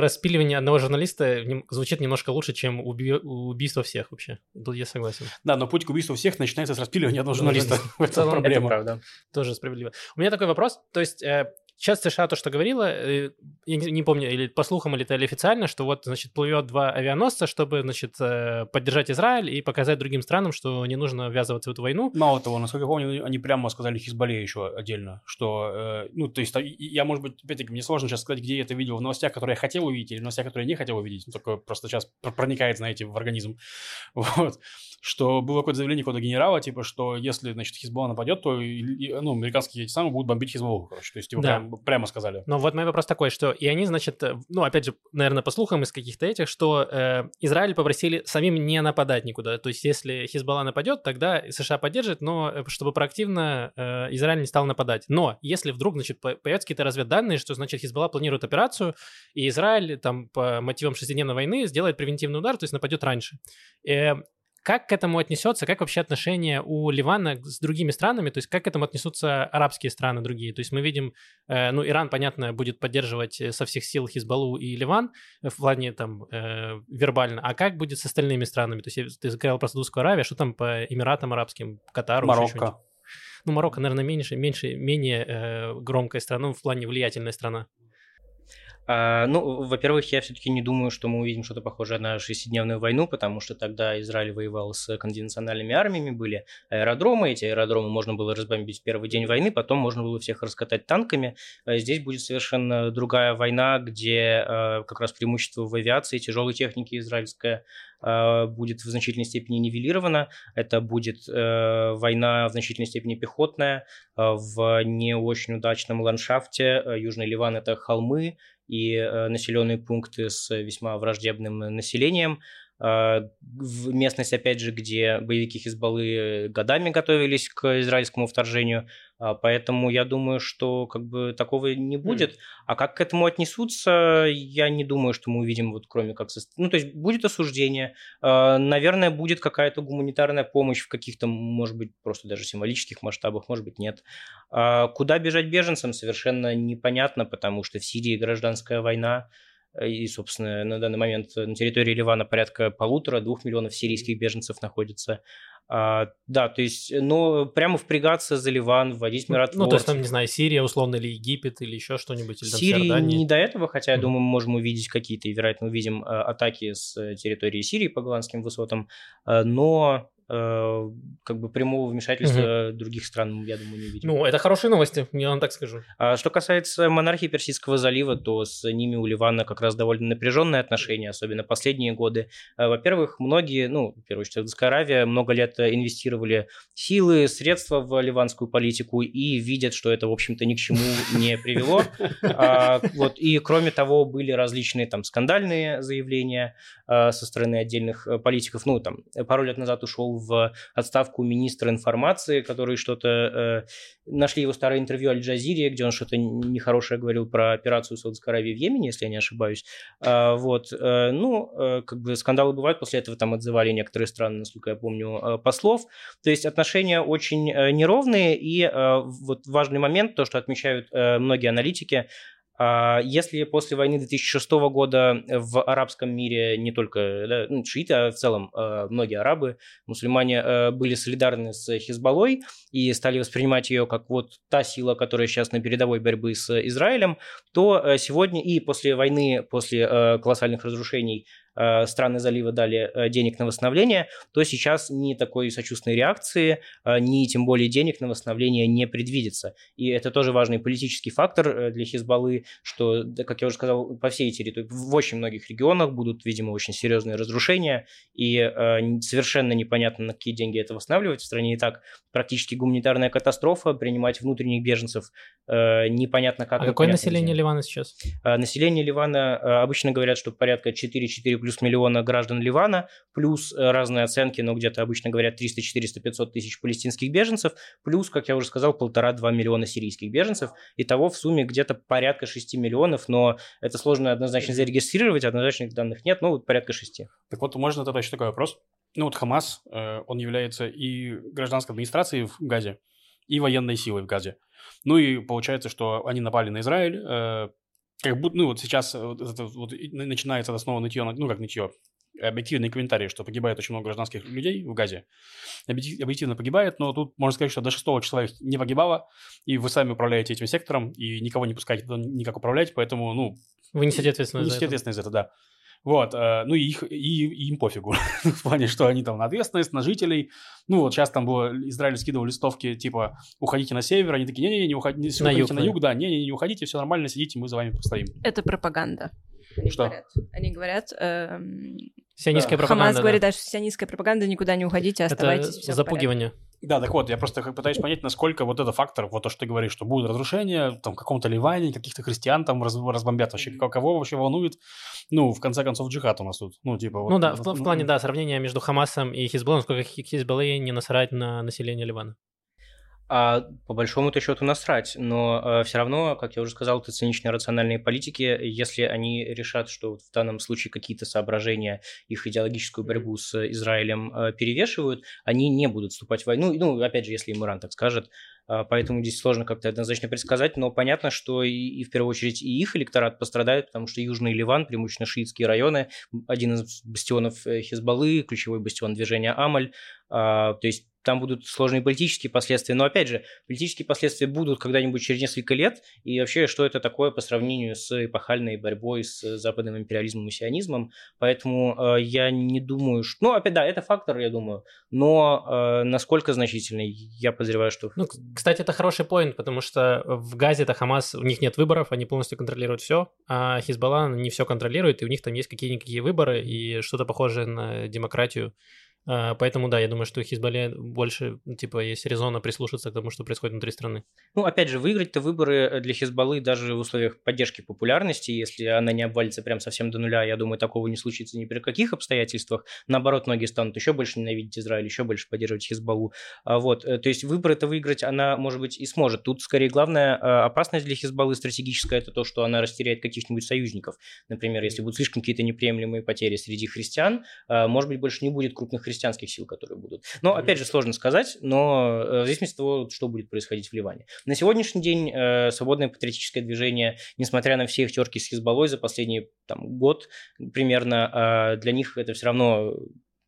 распиливание одного журналиста звучит немножко лучше, чем уби- убийство всех вообще. Тут я согласен. Да, но путь к убийству всех начинается с распиливания одного журналиста. Это проблема. Это правда. Тоже справедливо. У меня такой вопрос. То есть э, Сейчас США то, что говорила, э, я не помню, или по слухам, или это или официально, что вот, значит, плывет два авианосца, чтобы, значит, э, поддержать Израиль и показать другим странам, что не нужно ввязываться в эту войну. Мало того, насколько я помню, они прямо сказали Хизбалле еще отдельно, что, э, ну, то есть, я, может быть, опять-таки, мне сложно сейчас сказать, где я это видел, в новостях, которые я хотел увидеть, или в новостях, которые я не хотел увидеть, ну, такое просто сейчас проникает, знаете, в организм, вот, что было какое-то заявление какого-то генерала, типа, что если, значит, Хизбалла нападет, то, ну, американские эти самые будут бомбить Хизбаллу, короче, то есть, типа, да. прям прямо сказали. Но вот мой вопрос такой, что и они, значит, э, ну, опять же, наверное, по слухам из каких-то этих, что э, Израиль попросили самим не нападать никуда. То есть, если Хизбалла нападет, тогда США поддержит, но э, чтобы проактивно э, Израиль не стал нападать. Но если вдруг, значит, появятся какие-то разведданные, что, значит, Хизбалла планирует операцию, и Израиль там по мотивам шестидневной войны сделает превентивный удар, то есть нападет раньше. Э, как к этому отнесется, как вообще отношения у Ливана с другими странами, то есть как к этому отнесутся арабские страны другие? То есть мы видим, э, ну, Иран, понятно, будет поддерживать э, со всех сил Хизбаллу и Ливан в плане там э, вербально, а как будет с остальными странами? То есть ты сказал про Саудовскую Аравию, а что там по Эмиратам Арабским, Катару? Марокко. Ну, Марокко, наверное, меньше, меньше менее э, громкая страна, ну, в плане влиятельная страна. А, ну, во-первых, я все-таки не думаю, что мы увидим что-то похожее на шестидневную войну, потому что тогда Израиль воевал с конвенциональными армиями, были аэродромы, эти аэродромы можно было разбомбить в первый день войны, потом можно было всех раскатать танками. А здесь будет совершенно другая война, где а, как раз преимущество в авиации, тяжелой техники израильская будет в значительной степени нивелирована. Это будет э, война в значительной степени пехотная в не очень удачном ландшафте. Южный Ливан – это холмы, и э, населенные пункты с весьма враждебным населением. А, в местность, опять же, где боевики Хизбаллы годами готовились к израильскому вторжению, а, поэтому я думаю, что как бы такого не будет. Mm. А как к этому отнесутся, я не думаю, что мы увидим, вот кроме как... Ну, то есть будет осуждение, а, наверное, будет какая-то гуманитарная помощь в каких-то, может быть, просто даже символических масштабах, может быть, нет. Куда бежать беженцам, совершенно непонятно, потому что в Сирии гражданская война, и, собственно, на данный момент на территории Ливана порядка полутора-двух миллионов сирийских беженцев находится. А, да, то есть, ну, прямо впрягаться за Ливан, вводить миротворцев. Ну, то есть, там, не знаю, Сирия, условно, или Египет, или еще что-нибудь, или Сирии не до этого, хотя, я думаю, мы можем увидеть какие-то, и, вероятно, увидим атаки с территории Сирии по голландским высотам, но Э, как бы прямого вмешательства угу. других стран, я думаю, не видим. Ну, это хорошие новости, я вам так скажу. А что касается монархии Персидского залива, то с ними у Ливана как раз довольно напряженные отношения, особенно последние годы. Э, во-первых, многие, ну, в первую очередь, Саудовская Аравия много лет инвестировали силы, средства в ливанскую политику и видят, что это, в общем-то, ни к чему не привело. А, вот, и, кроме того, были различные там скандальные заявления со стороны отдельных политиков. Ну, там, пару лет назад ушел в отставку министра информации, который что-то... Э, нашли его старое интервью Аль-Джазире, где он что-то нехорошее говорил про операцию Саудовской Аравии в Йемене, если я не ошибаюсь. А, вот. Э, ну, э, как бы скандалы бывают, после этого там отзывали некоторые страны, насколько я помню, э, послов. То есть отношения очень э, неровные, и э, вот важный момент, то, что отмечают э, многие аналитики, если после войны 2006 года в арабском мире не только да, ну, шииты, а в целом э, многие арабы, мусульмане э, были солидарны с Хизбаллой и стали воспринимать ее как вот та сила, которая сейчас на передовой борьбы с Израилем, то э, сегодня и после войны, после колоссальных разрушений Э, страны залива дали э, денег на восстановление, то сейчас ни такой сочувственной реакции, э, ни тем более денег на восстановление не предвидится. И это тоже важный политический фактор для Хизбаллы, что, как я уже сказал, по всей территории, в очень многих регионах будут, видимо, очень серьезные разрушения, и совершенно непонятно, на какие деньги это восстанавливать. В стране и так практически гуманитарная катастрофа, принимать внутренних беженцев непонятно как. А какое население Ливана сейчас? Население Ливана обычно говорят, что порядка 4-4 плюс миллиона граждан Ливана, плюс э, разные оценки, но где-то обычно говорят 300, 400, 500 тысяч палестинских беженцев, плюс, как я уже сказал, полтора-два миллиона сирийских беженцев. Итого в сумме где-то порядка 6 миллионов, но это сложно однозначно зарегистрировать, однозначных данных нет, но вот порядка 6. Так вот, можно тогда еще такой вопрос? Ну вот Хамас, э, он является и гражданской администрацией в Газе, и военной силой в Газе. Ну и получается, что они напали на Израиль, э, как будто, ну, вот сейчас вот, это, вот, начинается снова нытье, ну, как нытье, объективные комментарии, что погибает очень много гражданских людей в Газе. Объективно погибает, но тут можно сказать, что до 6 числа их не погибало, и вы сами управляете этим сектором, и никого не пускаете никак управлять, поэтому, ну... Вы несете ответственность несете за это. ответственность за это, да. Вот, э, ну и, их, и, и им пофигу, в плане, что они там на ответственность, на жителей. Ну вот сейчас там было, Израиль скидывал листовки, типа, уходите на север, они такие, не-не-не, не уходите, на, юг, на юг, да, не-не, не уходите, все нормально, сидите, мы за вами постоим. Это пропаганда. Они что? Говорят. Они говорят... Эм... Сионистская да. пропаганда. Хамас да. говорит, да, что сионистская пропаганда, никуда не уходите, оставайтесь. Это запугивание. Да, так вот, я просто пытаюсь понять, насколько вот этот фактор, вот то, что ты говоришь, что будут разрушения, там, в каком-то Ливане, каких-то христиан там раз, разбомбят вообще, кого вообще волнует, ну, в конце концов, джихад у нас тут, ну, типа... Вот, ну да, в, в ну, плане, да, сравнения между Хамасом и Хизбаллом, сколько Хизбаллы не насрать на население Ливана. А по большому-то счету насрать, но э, все равно, как я уже сказал, это циничные рациональные политики, если они решат, что в данном случае какие-то соображения их идеологическую борьбу с Израилем э, перевешивают, они не будут вступать в войну. Ну, опять же, если им Иран так скажет, а, поэтому здесь сложно как-то однозначно предсказать, но понятно, что и, и в первую очередь и их электорат пострадает, потому что Южный Ливан, преимущественно шиитские районы, один из бастионов э, Хизбаллы, ключевой бастион движения Амаль, а, то есть там будут сложные политические последствия. Но опять же, политические последствия будут когда-нибудь через несколько лет. И вообще, что это такое по сравнению с эпохальной борьбой с западным империализмом и сионизмом. Поэтому э, я не думаю, что... Ну, опять, да, это фактор, я думаю. Но э, насколько значительный, я подозреваю, что... Ну, кстати, это хороший поинт, потому что в Газе это Хамас, у них нет выборов, они полностью контролируют все, а Хизбалла не все контролирует, и у них там есть какие-никакие выборы и что-то похожее на демократию а, поэтому, да, я думаю, что Хизбалле больше, типа, есть резона прислушаться к тому, что происходит внутри страны. Ну, опять же, выиграть-то выборы для Хизбаллы даже в условиях поддержки популярности, если она не обвалится прям совсем до нуля, я думаю, такого не случится ни при каких обстоятельствах. Наоборот, многие станут еще больше ненавидеть Израиль, еще больше поддерживать Хизбаллу. А вот, э, то есть выборы-то выиграть она, может быть, и сможет. Тут, скорее, главная а, опасность для Хизбаллы стратегическая, это то, что она растеряет каких-нибудь союзников. Например, если будут слишком какие-то неприемлемые потери среди христиан, а, может быть, больше не будет крупных христианских сил, которые будут. Но, опять же, сложно сказать, но э, в зависимости от того, что будет происходить в Ливане. На сегодняшний день э, свободное патриотическое движение, несмотря на все их терки с Хизбаллой за последний там, год примерно, э, для них это все равно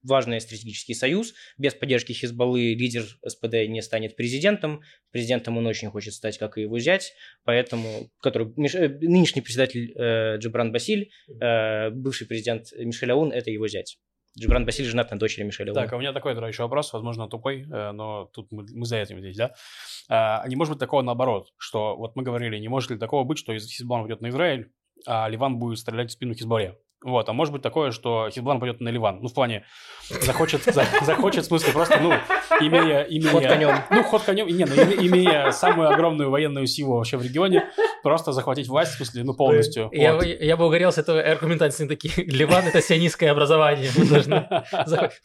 важный стратегический союз. Без поддержки Хизбаллы лидер СПД не станет президентом. Президентом он очень хочет стать, как и его зять. Поэтому, который, э, нынешний председатель э, Джибран Басиль, э, бывший президент Мишель Аун, это его зять. Джибран Басиль женат на дочери Мишеля Так, а у меня такой да, еще вопрос, возможно, тупой, э, но тут мы, мы за этим здесь, да? А не может быть такого наоборот, что вот мы говорили, не может ли такого быть, что из Хизбалла пойдет на Израиль, а Ливан будет стрелять в спину Хизбалле? Вот, а может быть такое, что Хизбалл пойдет на Ливан. Ну, в плане, захочет, захочет в смысле просто, ну, имея... имея ход конем. Ну, ход конем, не, ну, имея самую огромную военную силу вообще в регионе, просто захватить власть, в смысле, ну, полностью. Я, вот. я бы угорел с этой аргументацией, такие, Ливан — это сионистское образование, должны...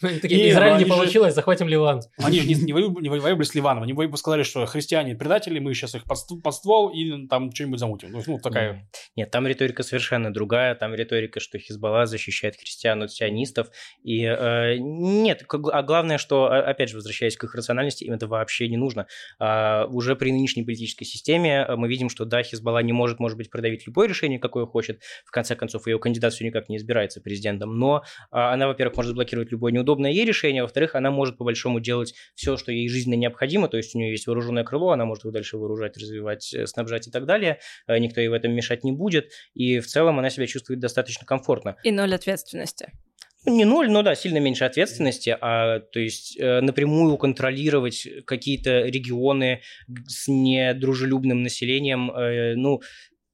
Такие, Израиль не получилось, захватим Ливан. Они же не воевали с Ливаном, они сказали, что христиане предатели, мы сейчас их под ствол и там что-нибудь замутим. Ну, такая... Нет, там риторика совершенно другая, там риторика, что Хизбалла защищает христиан от сионистов. И э, нет, а главное, что, а, опять же, возвращаясь к их рациональности, им это вообще не нужно. А, уже при нынешней политической системе э, мы видим, что да, Хизбалла не может, может быть, продавить любое решение, какое хочет. В конце концов, ее кандидат все никак не избирается президентом. Но а, она, во-первых, может заблокировать любое неудобное ей решение, во-вторых, она может по большому делать все, что ей жизненно необходимо. То есть у нее есть вооруженное крыло, она может его дальше вооружать, развивать, э, снабжать и так далее. Э, никто ей в этом мешать не будет. И в целом она себя чувствует достаточно комфортно. И ноль ответственности. Ну, не ноль, но да, сильно меньше ответственности, а то есть э, напрямую контролировать какие-то регионы с недружелюбным населением, э, ну,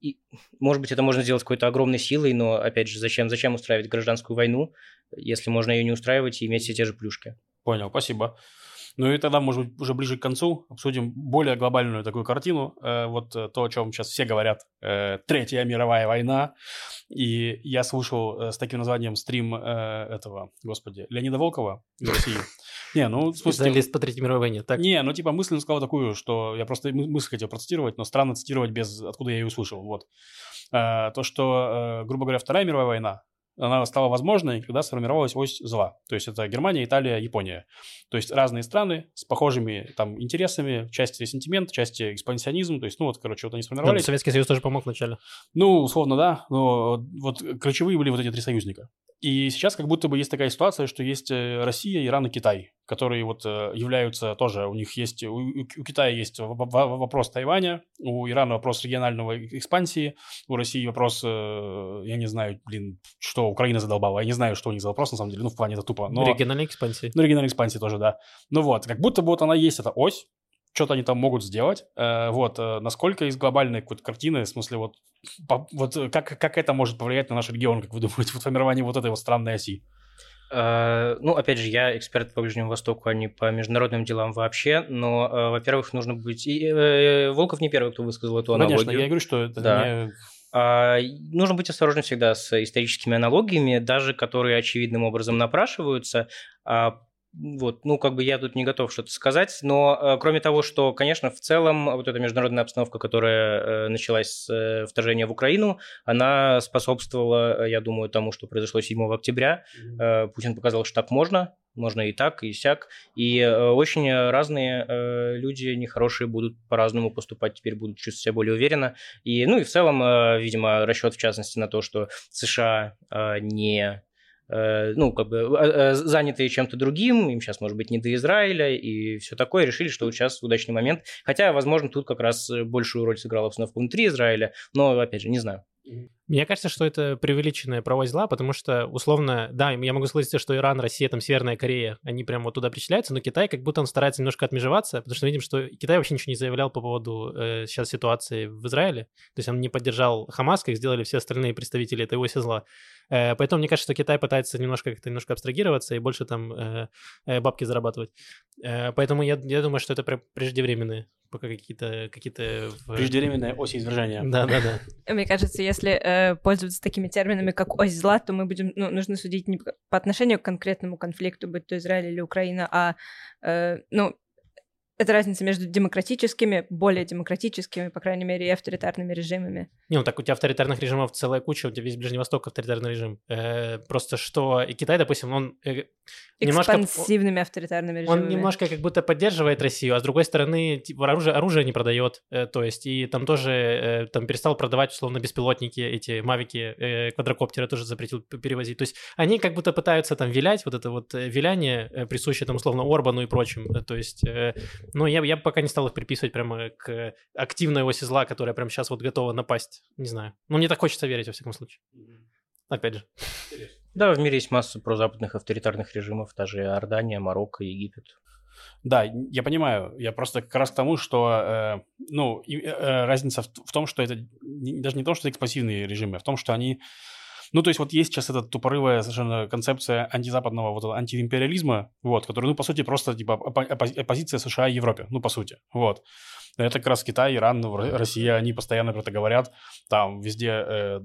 и, может быть, это можно сделать какой-то огромной силой, но, опять же, зачем, зачем устраивать гражданскую войну, если можно ее не устраивать и иметь все те же плюшки? Понял, спасибо. Ну и тогда, может быть, уже ближе к концу обсудим более глобальную такую картину. Э, вот э, то, о чем сейчас все говорят. Э, Третья мировая война. И я слушал э, с таким названием стрим э, этого, господи, Леонида Волкова из России. Не, ну, в смысле... Специалист по Третьей мировой войне, так? Не, ну, типа, мысль он сказал такую, что я просто мысль хотел процитировать, но странно цитировать без... Откуда я ее услышал, вот. Э, то, что, грубо говоря, Вторая мировая война, она стала возможной, когда сформировалась ось зла. То есть это Германия, Италия, Япония. То есть разные страны с похожими там интересами, части сентимент, части экспансионизм. То есть, ну вот, короче, вот они сформировались. Да, Советский Союз тоже помог вначале. Ну, условно, да. Но вот ключевые были вот эти три союзника. И сейчас как будто бы есть такая ситуация, что есть э, Россия, Иран и Китай, которые вот э, являются тоже, у них есть, у, у Китая есть вопрос Тайваня, у Ирана вопрос регионального экспансии, у России вопрос, э, я не знаю, блин, что Украина задолбала, я не знаю, что у них за вопрос на самом деле, ну в плане это тупо. Но... Региональной экспансии. Ну региональной экспансии тоже, да. Ну вот, как будто бы вот она есть, эта ось, что-то они там могут сделать. Э, вот, э, насколько из глобальной какой-то картины, в смысле, вот, по, вот э, как, как это может повлиять на наш регион, как вы думаете, вот формирование вот этой вот странной оси? Ну, опять же, я эксперт по Ближнему Востоку, а не по международным делам вообще, но, во-первых, нужно быть... И, Волков не первый, кто высказал эту аналогию. Конечно, я говорю, что это да. не... А, нужно быть осторожным всегда с историческими аналогиями, даже которые очевидным образом напрашиваются. А вот, ну, как бы я тут не готов что-то сказать, но э, кроме того, что, конечно, в целом вот эта международная обстановка, которая э, началась с э, вторжения в Украину, она способствовала, э, я думаю, тому, что произошло 7 октября. Э, Путин показал, что так можно, можно и так, и сяк. И э, очень разные э, люди нехорошие будут по-разному поступать, теперь будут чувствовать себя более уверенно. И, ну и в целом, э, видимо, расчет в частности на то, что США э, не ну, как бы э, э, занятые чем-то другим, им сейчас, может быть, не до Израиля и все такое, решили, что сейчас удачный момент. Хотя, возможно, тут как раз большую роль сыграла обстановка внутри Израиля, но, опять же, не знаю. Мне кажется, что это преувеличенная право зла, потому что, условно, да, я могу согласиться, что Иран, Россия, там, Северная Корея, они прям вот туда причисляются, но Китай как будто он старается немножко отмежеваться, потому что видим, что Китай вообще ничего не заявлял по поводу э, сейчас ситуации в Израиле, то есть он не поддержал Хамас, как сделали все остальные представители этой оси зла. Э, поэтому мне кажется, что Китай пытается немножко как-то немножко абстрагироваться и больше там э, э, бабки зарабатывать. Э, поэтому я, я думаю, что это преждевременные пока какие-то... какие-то Преждевременная ось извержения. Да, да, да. Мне кажется, если э, пользоваться такими терминами, как ось зла, то мы будем, ну, нужно судить не по отношению к конкретному конфликту, будь то Израиль или Украина, а, э, ну, это разница между демократическими, более демократическими, по крайней мере, и авторитарными режимами. Не, ну так у тебя авторитарных режимов целая куча, у тебя весь Ближний Восток авторитарный режим. Э, просто что и Китай, допустим, он э, немножко... Экспансивными авторитарными режимами. Он немножко как будто поддерживает Россию, а с другой стороны типа, оружие, оружие не продает, э, то есть и там тоже э, там перестал продавать условно беспилотники, эти мавики, э, квадрокоптеры тоже запретил перевозить. То есть они как будто пытаются там вилять, вот это вот э, виляние, э, присущее там условно Орбану и прочим, э, то есть... Э, но я, я пока не стал их приписывать прямо к активной оси зла, которая прямо сейчас вот готова напасть. Не знаю. Ну, мне так хочется верить, во всяком случае. Опять же. Да, в мире есть масса прозападных авторитарных режимов, даже Иордания, Марокко, Египет. Да, я понимаю. Я просто как раз к тому, что, э, ну, и, э, разница в, в том, что это не, даже не то, что это экспансивные режимы, а в том, что они ну, то есть вот есть сейчас эта тупорывая совершенно концепция антизападного вот антиимпериализма, вот, который, ну, по сути, просто типа оппозиция США и Европе, ну, по сути, вот. Это как раз Китай, Иран, Россия, они постоянно про это говорят, там везде, э,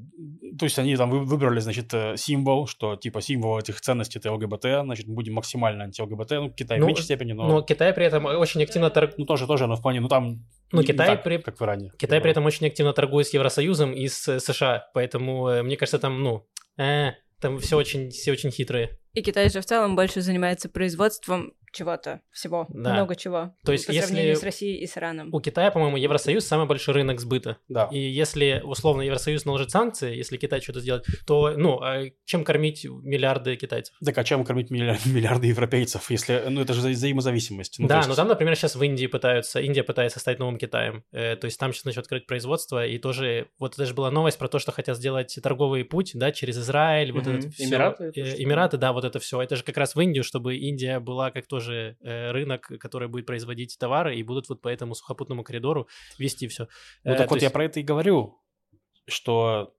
то есть они там выбрали, значит, э, символ, что типа символ этих ценностей это ЛГБТ, значит, мы будем максимально анти-ЛГБТ, ну, Китай ну, в меньшей степени, но... Но Китай при этом очень активно... Торг... Ну, тоже, тоже, но в плане, ну, там ну, Китай, так, при... как в Иране. Китай при этом очень активно торгует с Евросоюзом и с США, поэтому, э, мне кажется, там, ну, э, там все очень, все очень хитрые. И Китай же в целом больше занимается производством чего-то, всего, да. много чего. То есть, по если сравнению с Россией и с Ираном. У Китая, по-моему, Евросоюз самый большой рынок сбыта. Да. И если условно Евросоюз наложит санкции, если Китай что-то сделает, то, ну, а чем кормить миллиарды китайцев? Так а чем кормить миллиарды, миллиарды европейцев, если, ну, это же взаимозависимость. Ну, да, есть... но там, например, сейчас в Индии пытаются, Индия пытается стать новым Китаем, э, то есть там сейчас начнут открыть производство, и тоже, вот это же была новость про то, что хотят сделать торговый путь, да, через Израиль, вот mm-hmm. это все. Эмираты? Э, Эмираты, да, вот это все. Это же как раз в Индию, чтобы Индия была как тоже э, рынок, который будет производить товары, и будут вот по этому сухопутному коридору вести все. Ну, так э, вот есть... я про это и говорю, что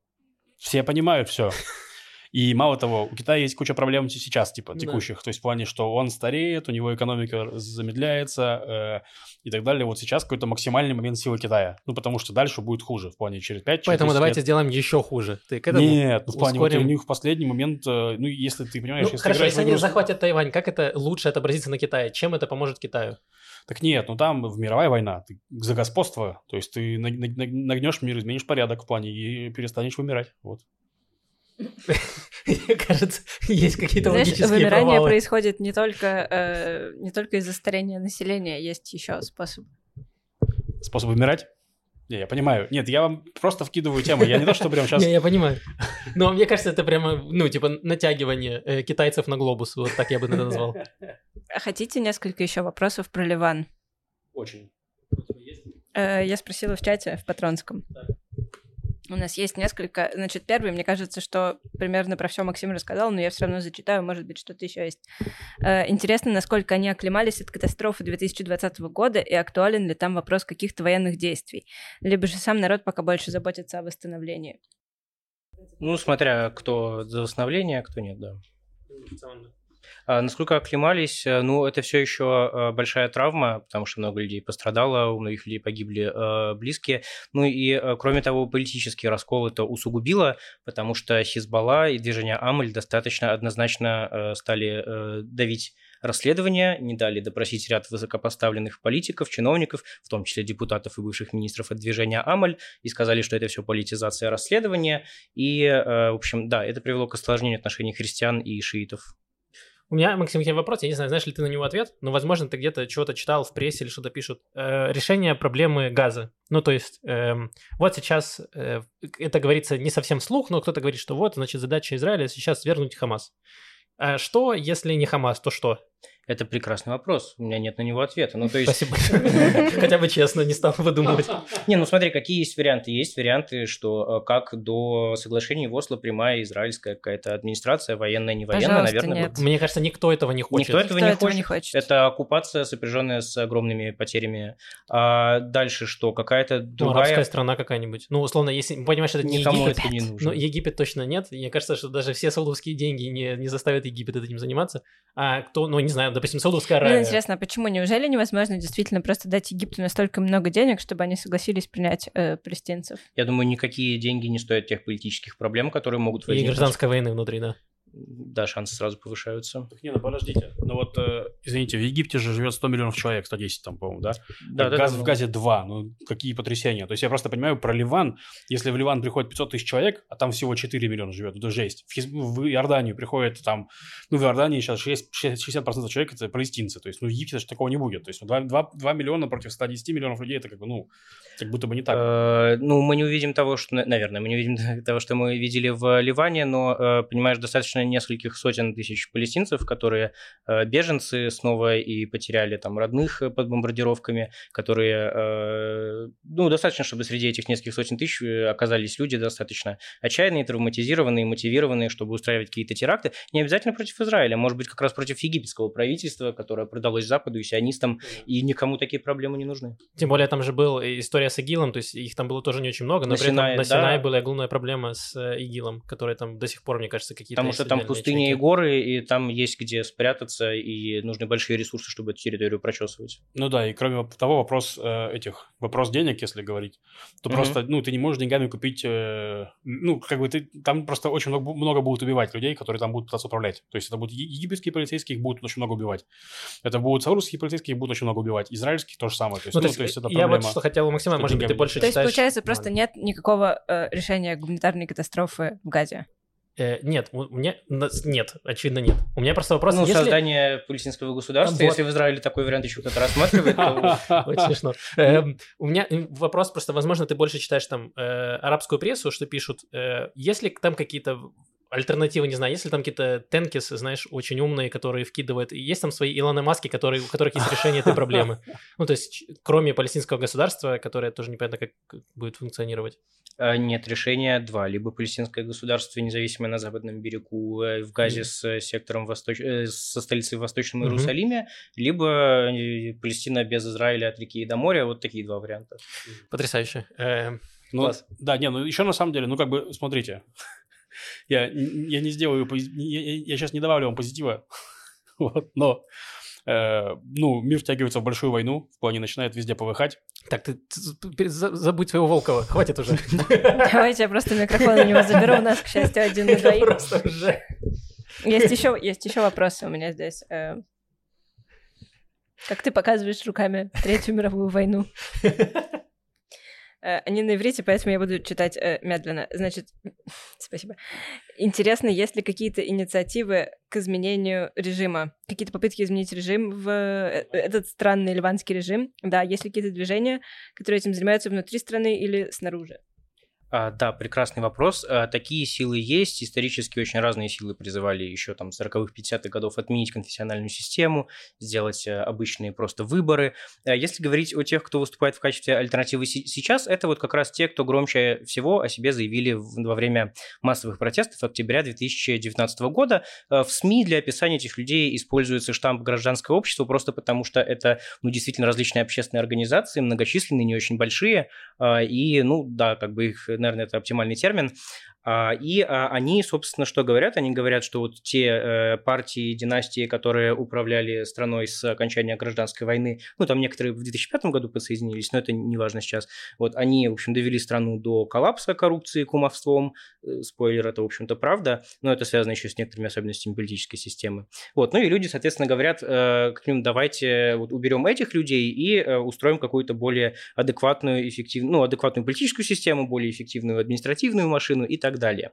все понимают все. И мало того, у Китая есть куча проблем сейчас, типа, текущих. Да. То есть в плане, что он стареет, у него экономика замедляется э, и так далее. Вот сейчас какой-то максимальный момент силы Китая. Ну, потому что дальше будет хуже в плане через 5 Поэтому давайте лет. сделаем еще хуже. Ты к этому Нет, ну, в плане ускорим... вот у них в последний момент, э, ну, если ты понимаешь... Ну, если хорошо, если они захватят Тайвань, как это лучше отобразится на Китае? Чем это поможет Китаю? Так нет, ну там в мировая война, ты за господство, то есть ты нагнешь мир, изменишь порядок в плане и перестанешь вымирать, вот. Мне кажется, есть какие-то Знаешь, логические вымирание провалы. происходит не только, э, не только из-за старения населения, есть еще способ. Способ вымирать? Не, я понимаю. Нет, я вам просто вкидываю тему. Я не то, что прям сейчас... Не, я понимаю. Но мне кажется, это прямо, ну, типа, натягивание э, китайцев на глобус. Вот так я бы это назвал. А хотите несколько еще вопросов про Ливан? Очень. Э, я спросила в чате, в Патронском. У нас есть несколько. Значит, первый, мне кажется, что примерно про все Максим рассказал, но я все равно зачитаю, может быть, что-то еще есть. Э, интересно, насколько они оклемались от катастрофы 2020 года и актуален ли там вопрос каких-то военных действий. Либо же сам народ пока больше заботится о восстановлении. Ну, смотря кто за восстановление, а кто нет, да. А, насколько оклемались, э, ну, это все еще э, большая травма, потому что много людей пострадало, у многих людей погибли э, близкие. Ну и, кроме того, политический раскол это усугубило, потому что Хизбалла и движение Амаль достаточно однозначно стали давить расследования, не дали допросить ряд высокопоставленных политиков, чиновников, в том числе депутатов и бывших министров от движения Амаль, и сказали, что это все политизация расследования. И, в общем, да, это привело к осложнению отношений христиан и шиитов. У меня, Максим, к тебе вопрос. Я не знаю, знаешь ли ты на него ответ, но, возможно, ты где-то чего-то читал в прессе или что-то пишут. Э, решение проблемы газа. Ну, то есть, э, вот сейчас э, это говорится не совсем вслух, но кто-то говорит, что вот, значит, задача Израиля сейчас вернуть Хамас. А что, если не Хамас, то что? Это прекрасный вопрос. У меня нет на него ответа. Ну, то есть... Спасибо. Хотя бы честно, не стал выдумывать. Не, ну смотри, какие есть варианты. Есть варианты, что э, как до соглашения в Осло прямая израильская какая-то администрация, военная, не военная, наверное. Нет. Мне кажется, никто этого не хочет. Никто этого, никто не, этого хочет. не хочет. Это оккупация, сопряженная с огромными потерями. А дальше что? Какая-то ну, другая... Ну, арабская страна какая-нибудь. Ну, условно, если... Понимаешь, это не Никому Египет. это не нужно. Ну, Египет точно нет. Мне кажется, что даже все саудовские деньги не, не заставят Египет этим заниматься. А кто, ну, не знаю, допустим, Саудовская Аравия. Мне интересно, а почему? Неужели невозможно действительно просто дать Египту настолько много денег, чтобы они согласились принять э, палестинцев? Я думаю, никакие деньги не стоят тех политических проблем, которые могут возникнуть. И гражданской войны внутри, да да, шансы сразу повышаются. Так не, ну подождите. Ну вот, э, извините, в Египте же живет 100 миллионов человек, 110 там, по-моему, да? Да, да, Газ да, в газе 2, ну какие потрясения. То есть я просто понимаю про Ливан, если в Ливан приходит 500 тысяч человек, а там всего 4 миллиона живет, это жесть. В, Хиз... в Иорданию приходит там, ну в Иордании сейчас 6, 60% человек это палестинцы, то есть ну в Египте же такого не будет. То есть ну, 2, 2, 2 миллиона против 110 миллионов людей, это как бы, ну, как будто бы не так. Э, ну мы не увидим того, что, наверное, мы не увидим того, что мы видели в Ливане, но, э, понимаешь, достаточно нескольких сотен тысяч палестинцев, которые э, беженцы снова и потеряли там родных э, под бомбардировками, которые, э, ну, достаточно, чтобы среди этих нескольких сотен тысяч оказались люди достаточно отчаянные, травматизированные, мотивированные, чтобы устраивать какие-то теракты. Не обязательно против Израиля, может быть, как раз против египетского правительства, которое продалось Западу и сионистам, и никому такие проблемы не нужны. Тем более там же была история с ИГИЛом, то есть их там было тоже не очень много, но на при Синае, этом на Синае да. была огромная проблема с ИГИЛом, который там до сих пор, мне кажется, какие-то... Потому что там пустыня и горы, и там есть где спрятаться, и нужны большие ресурсы, чтобы эту территорию прочесывать. Ну да, и кроме того, вопрос э, этих, вопрос денег, если говорить, то mm-hmm. просто, ну, ты не можешь деньгами купить, э, ну, как бы ты, там просто очень много, много будут убивать людей, которые там будут пытаться управлять. То есть это будут египетские полицейские, их будут очень много убивать. Это будут саудовские полицейские, их будут очень много убивать. Израильские то же самое. То есть, ну, ну, то есть, то есть это я вот что хотел, Максима, может быть, ты больше То есть, получается, просто нет никакого э, решения гуманитарной катастрофы в Газе? Э, нет, у меня нет, очевидно нет. У меня просто вопрос. Ну, если... создание палестинского государства, вот. если в Израиле такой вариант еще кто-то рассматривает, то... Очень смешно. Эм, у меня вопрос просто, возможно, ты больше читаешь там э, арабскую прессу, что пишут, э, есть ли там какие-то альтернативы, не знаю, если там какие-то тенкис, знаешь, очень умные, которые вкидывают, есть там свои Илоны Маски, которые, у которых есть решение этой проблемы. Ну, то есть, кроме палестинского государства, которое тоже непонятно, как будет функционировать. А, нет, решения два. Либо палестинское государство, независимое на западном берегу, э, в Газе с э, сектором восточ... Э, со столицей в Восточном Иерусалиме, либо Палестина без Израиля от реки и до моря. Вот такие два варианта. Потрясающе. Ну, Класс. Да, не, ну еще на самом деле, ну как бы, смотрите, я, я не сделаю, я, я сейчас не добавлю вам позитива, вот, но э, ну, мир втягивается в большую войну, в плане начинает везде повыхать. Так, ты, ты забудь своего Волкова, хватит уже. Давайте я просто микрофон у него заберу, у нас, к счастью, один на двоих. Просто уже. Есть еще, есть еще вопросы у меня здесь. Э. Как ты показываешь руками Третью мировую войну? Э, они на иврите, поэтому я буду читать э, медленно. Значит, спасибо. Интересно, есть ли какие-то инициативы к изменению режима? Какие-то попытки изменить режим в э, этот странный ливанский режим? Да, есть ли какие-то движения, которые этим занимаются внутри страны или снаружи? А, да, прекрасный вопрос. А, такие силы есть. Исторически очень разные силы призывали еще там 40-х, 50-х годов отменить конфессиональную систему, сделать э, обычные просто выборы. А, если говорить о тех, кто выступает в качестве альтернативы сейчас, это вот как раз те, кто громче всего о себе заявили во время массовых протестов октября 2019 года. В СМИ для описания этих людей используется штамп гражданское общество, просто потому что это ну, действительно различные общественные организации, многочисленные, не очень большие, и, ну, да, как бы их наверное, это оптимальный термин. А, и а, они, собственно, что говорят? Они говорят, что вот те э, партии, династии, которые управляли страной с окончания гражданской войны, ну, там некоторые в 2005 году подсоединились, но это не важно сейчас, вот они, в общем, довели страну до коллапса коррупции, кумовством, э, спойлер, это, в общем-то, правда, но это связано еще с некоторыми особенностями политической системы. Вот, ну и люди, соответственно, говорят, э, к ним давайте вот уберем этих людей и устроим какую-то более адекватную, эффективную, ну, адекватную политическую систему, более эффективную административную машину и так так далее.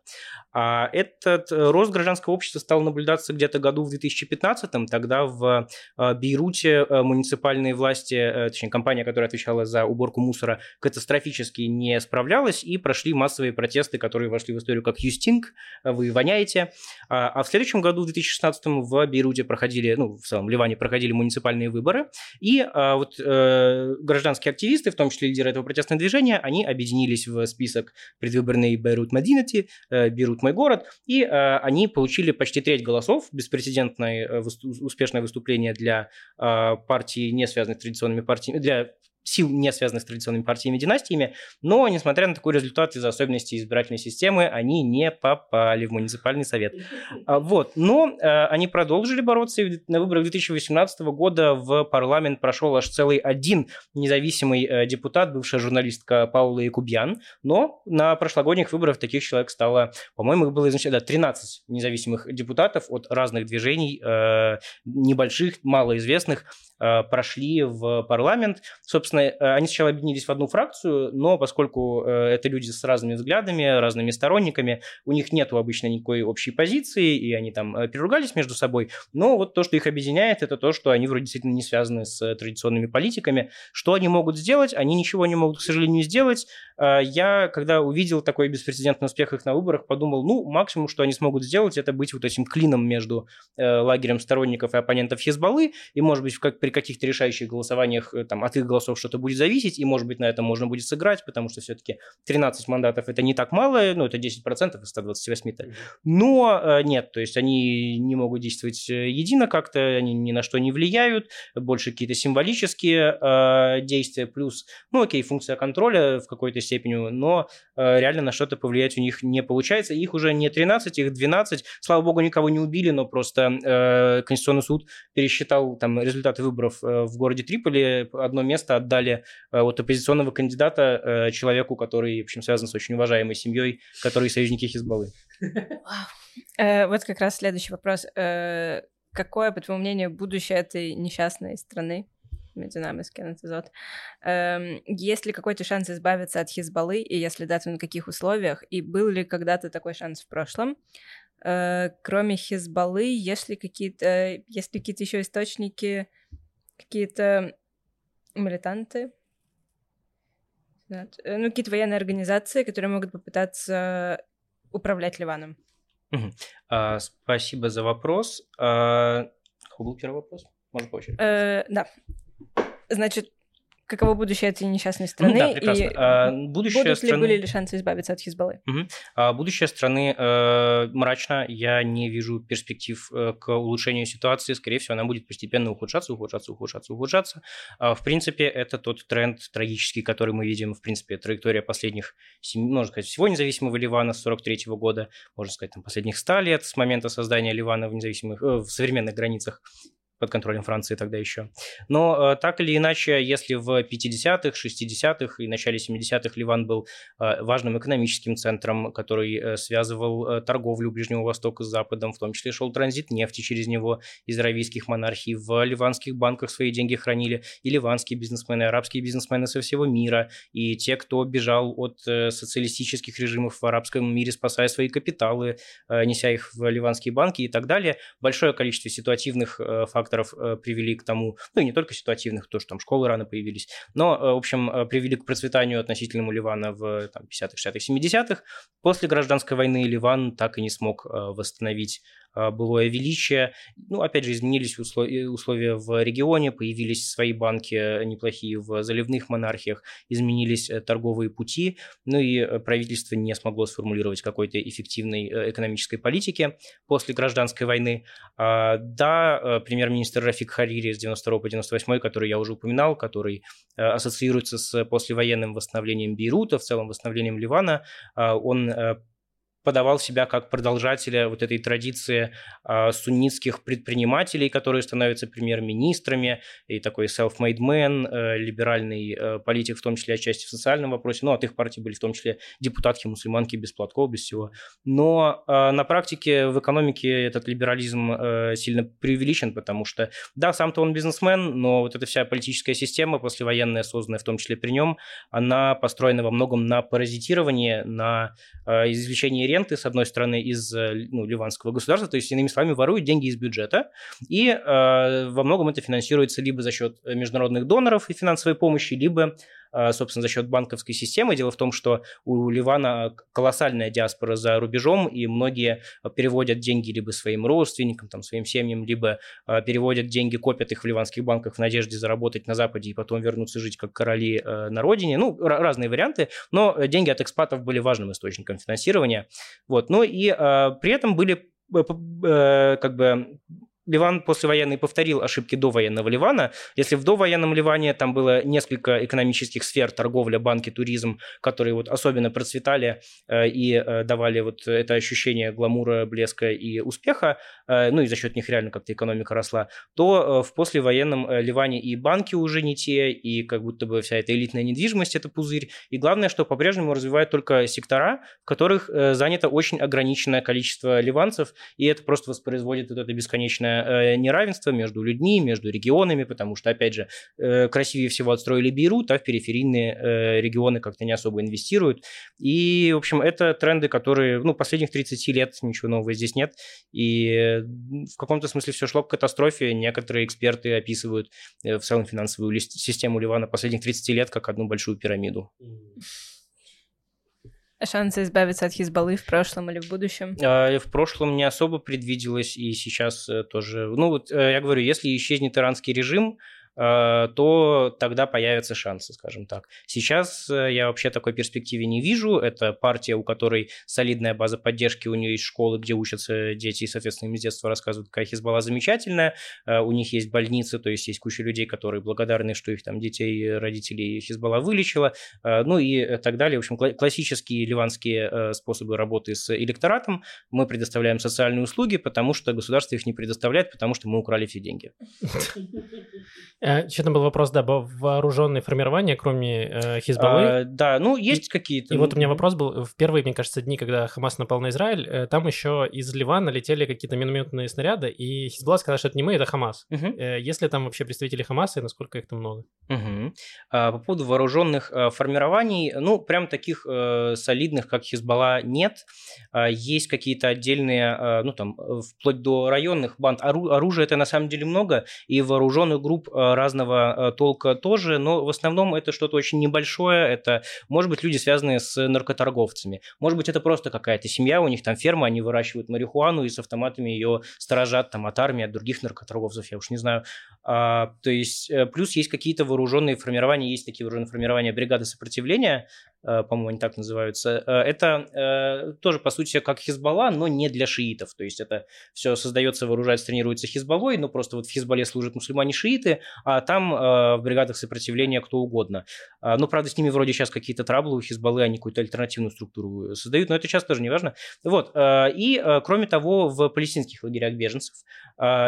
А этот э, рост гражданского общества стал наблюдаться где-то году в 2015 тогда в э, Бейруте э, муниципальные власти, точнее компания, которая отвечала за уборку мусора, катастрофически не справлялась и прошли массовые протесты, которые вошли в историю как «Юстинг», вы воняете. А, а в следующем году, в 2016 в Бейруте проходили, ну, в целом Ливане проходили муниципальные выборы, и а, вот гражданские активисты, в том числе лидеры этого протестного движения, они объединились в список предвыборной Бейрут Мединет, Unity, э, берут мой город, и э, они получили почти треть голосов, беспрецедентное э, успешное выступление для партии, не связанной с традиционными партиями, для сил, не связанных с традиционными партиями и династиями, но, несмотря на такой результат из-за особенностей избирательной системы, они не попали в муниципальный совет. А, вот. Но э, они продолжили бороться, и на выборах 2018 года в парламент прошел аж целый один независимый э, депутат, бывшая журналистка Паула Якубьян, но на прошлогодних выборах таких человек стало, по-моему, их было изначально да, 13 независимых депутатов от разных движений, э, небольших, малоизвестных, прошли в парламент. Собственно, э, они сначала объединились в одну фракцию, но поскольку э, это люди с разными взглядами, разными сторонниками, у них нет обычно никакой общей позиции, и они там переругались между собой. Но вот то, что их объединяет, это то, что они вроде действительно не связаны с традиционными политиками. Что они могут сделать? Они ничего не могут, к сожалению, сделать. Я, когда увидел такой беспрецедентный успех их на выборах, подумал, ну, максимум, что они смогут сделать, это быть вот этим клином между лагерем сторонников и оппонентов Хизбаллы, и, может быть, как при каких-то решающих голосованиях э, там, от их голосов что-то будет зависеть, и, может быть, на этом можно будет сыграть, потому что все-таки 13 мандатов – это не так мало, ну, это 10% из 128-то. Но э, нет, то есть они не могут действовать э, едино как-то, они ни на что не влияют, больше какие-то символические э, действия, плюс, ну, окей, функция контроля в какой-то степени, но реально на что-то повлиять у них не получается. Их уже не 13, их 12. Слава богу, никого не убили, но просто Конституционный суд пересчитал там результаты выборов в городе Триполи одно место отдали э, от оппозиционного кандидата э, человеку, который, в общем, связан с очень уважаемой семьей, который союзники Хизбаллы. Вот как раз следующий вопрос. Какое, по твоему мнению, будущее этой несчастной страны? Мединамовский эпизод. Эм, есть ли какой-то шанс избавиться от Хизбаллы, и если да, то на каких условиях? И был ли когда-то такой шанс в прошлом? Кроме Хизбаллы, есть ли какие-то, есть ли какие-то еще источники какие-то милитанты, э, ну, какие-то военные организации, которые могут попытаться управлять Ливаном. Угу. А, спасибо за вопрос. А, какой был первый вопрос? Можно по очереди? Э, да. Значит, каково будущее этой несчастной страны да, прекрасно. и а, будущее будут страны... ли были ли шансы избавиться от Хизбаллы? Угу. А, будущее страны э, мрачно, я не вижу перспектив э, к улучшению ситуации, скорее всего, она будет постепенно ухудшаться, ухудшаться, ухудшаться, ухудшаться. А, в принципе, это тот тренд трагический, который мы видим, в принципе, траектория последних, можно сказать, всего независимого Ливана с 43 -го года, можно сказать, там, последних 100 лет с момента создания Ливана в независимых, э, в современных границах под контролем Франции тогда еще. Но э, так или иначе, если в 50-х, 60-х и начале 70-х Ливан был э, важным экономическим центром, который э, связывал торговлю Ближнего Востока с Западом, в том числе шел транзит нефти через него из аравийских монархий, в ливанских банках свои деньги хранили и ливанские бизнесмены, и арабские бизнесмены со всего мира, и те, кто бежал от социалистических режимов в арабском мире, спасая свои капиталы, неся их в ливанские банки и так далее. Большое количество ситуативных факторов факторов э, привели к тому, ну и не только ситуативных, то, что там школы рано появились, но, э, в общем, э, привели к процветанию относительному Ливана в там, 50-х, 60-х, 70-х. После гражданской войны Ливан так и не смог восстановить былое величие. Ну, опять же, изменились условия в регионе, появились свои банки неплохие в заливных монархиях, изменились торговые пути, ну и правительство не смогло сформулировать какой-то эффективной экономической политики после гражданской войны. А, да, премьер-министр Рафик Харири с 92 по 98, который я уже упоминал, который ассоциируется с послевоенным восстановлением Бейрута, в целом восстановлением Ливана, а, он подавал себя как продолжателя вот этой традиции э, суннитских предпринимателей, которые становятся премьер-министрами, и такой self-made man, э, либеральный э, политик, в том числе отчасти в социальном вопросе. Ну, от их партии были в том числе депутатки, мусульманки без платков, без всего. Но э, на практике в экономике этот либерализм э, сильно преувеличен, потому что, да, сам-то он бизнесмен, но вот эта вся политическая система, послевоенная, созданная в том числе при нем, она построена во многом на паразитировании, на извлечении ренты, с одной стороны, из э, ну, ливанского государства, то есть, иными словами, воруют деньги из бюджета, и э, во многом это финансируется либо за счет международных доноров и финансовой помощи, либо собственно, за счет банковской системы. Дело в том, что у Ливана колоссальная диаспора за рубежом, и многие переводят деньги либо своим родственникам, там, своим семьям, либо а, переводят деньги, копят их в ливанских банках в надежде заработать на Западе и потом вернуться жить как короли а, на родине. Ну, разные варианты, но деньги от экспатов были важным источником финансирования. Вот. Ну и при этом были э, э, как бы Ливан послевоенный повторил ошибки довоенного Ливана. Если в довоенном Ливане там было несколько экономических сфер, торговля, банки, туризм, которые вот особенно процветали э, и э, давали вот это ощущение гламура, блеска и успеха, э, ну и за счет них реально как-то экономика росла, то в послевоенном Ливане и банки уже не те, и как будто бы вся эта элитная недвижимость – это пузырь. И главное, что по-прежнему развивают только сектора, в которых занято очень ограниченное количество ливанцев, и это просто воспроизводит вот это бесконечное Э, неравенство между людьми, между регионами, потому что, опять же, э, красивее всего отстроили Бейрут, а в периферийные э, регионы как-то не особо инвестируют. И, в общем, это тренды, которые, ну, последних 30 лет ничего нового здесь нет. И в каком-то смысле все шло к катастрофе. Некоторые эксперты описывают в целом финансовую систему Ливана последних 30 лет как одну большую пирамиду. Шансы избавиться от Хизбаллы в прошлом или в будущем? А, в прошлом не особо предвиделось, и сейчас э, тоже. Ну, вот э, я говорю, если исчезнет иранский режим, то тогда появятся шансы, скажем так. Сейчас э, я вообще такой перспективе не вижу. Это партия, у которой солидная база поддержки, у нее есть школы, где учатся дети, и, соответственно, им с детства рассказывают, какая Хизбалла замечательная. Э, у них есть больницы, то есть есть куча людей, которые благодарны, что их там детей, родителей Хизбалла вылечила, ну и так далее. В общем, классические ливанские способы работы с электоратом. Мы предоставляем социальные услуги, потому что государство их не предоставляет, потому что мы украли все деньги. Еще там был вопрос, да, вооруженные формирования, кроме э, Хизбаллы. А, да, ну, есть какие-то. И вот у меня вопрос был, в первые, мне кажется, дни, когда Хамас напал на Израиль, э, там еще из Ливана летели какие-то минометные снаряды, и Хизбалла сказала, что это не мы, это Хамас. Угу. Э, есть ли там вообще представители Хамаса, и насколько их там много? Угу. А, по поводу вооруженных формирований, ну, прям таких солидных, как Хизбалла, нет. А, есть какие-то отдельные, ну, там, вплоть до районных банд. Ору- оружия это на самом деле много, и вооруженных групп разного э, толка тоже, но в основном это что-то очень небольшое, это, может быть, люди, связанные с наркоторговцами, может быть, это просто какая-то семья, у них там ферма, они выращивают марихуану и с автоматами ее сторожат там от армии, от других наркоторговцев, я уж не знаю. А, то есть, э, плюс есть какие-то вооруженные формирования, есть такие вооруженные формирования бригады сопротивления, Э, по-моему, они так называются. Это тоже, по сути, как Хизбалла, но не для шиитов. То есть это все создается, вооружается, тренируется Хизбаллой, но просто вот в Хизбалле служат мусульмане-шииты, а там в бригадах сопротивления кто угодно. Но, правда, с ними вроде сейчас какие-то траблы у Хизбаллы, они какую-то альтернативную структуру создают, но это сейчас тоже не важно. Вот. И, кроме того, в палестинских лагерях беженцев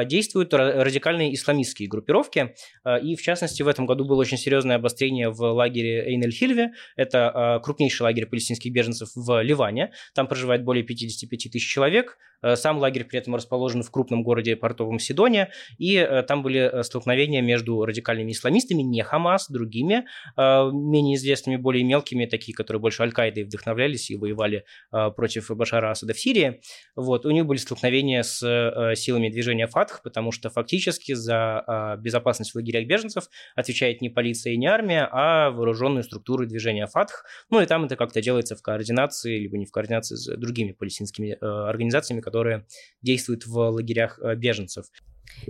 действуют радикальные исламистские группировки, и, в частности, в этом году было очень серьезное обострение в лагере Эйн-эль-Хильве. Это Э, крупнейший лагерь палестинских беженцев в Ливане. Там проживает более 55 тысяч человек. Э, сам лагерь при этом расположен в крупном городе портовом Сидоне, и э, там были столкновения между радикальными исламистами, не Хамас, другими, менее известными, более мелкими, такие, которые больше Аль-Каидой вдохновлялись и воевали против Башара Асада в Сирии. Вот. У них были столкновения с силами движения Фатх, потому что фактически за безопасность в лагерях беженцев отвечает не полиция и не армия, а вооруженные структуры движения Фатх, ну и там это как-то делается в координации, либо не в координации с другими палестинскими э, организациями, которые действуют в лагерях э, беженцев.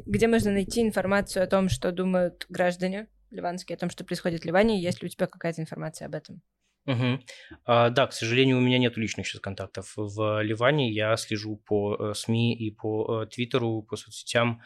Где можно найти информацию о том, что думают граждане ливанские, о том, что происходит в Ливане? Есть ли у тебя какая-то информация об этом? Угу. А, да, к сожалению, у меня нет личных сейчас контактов в Ливане. Я слежу по э, СМИ и по Твиттеру, по соцсетям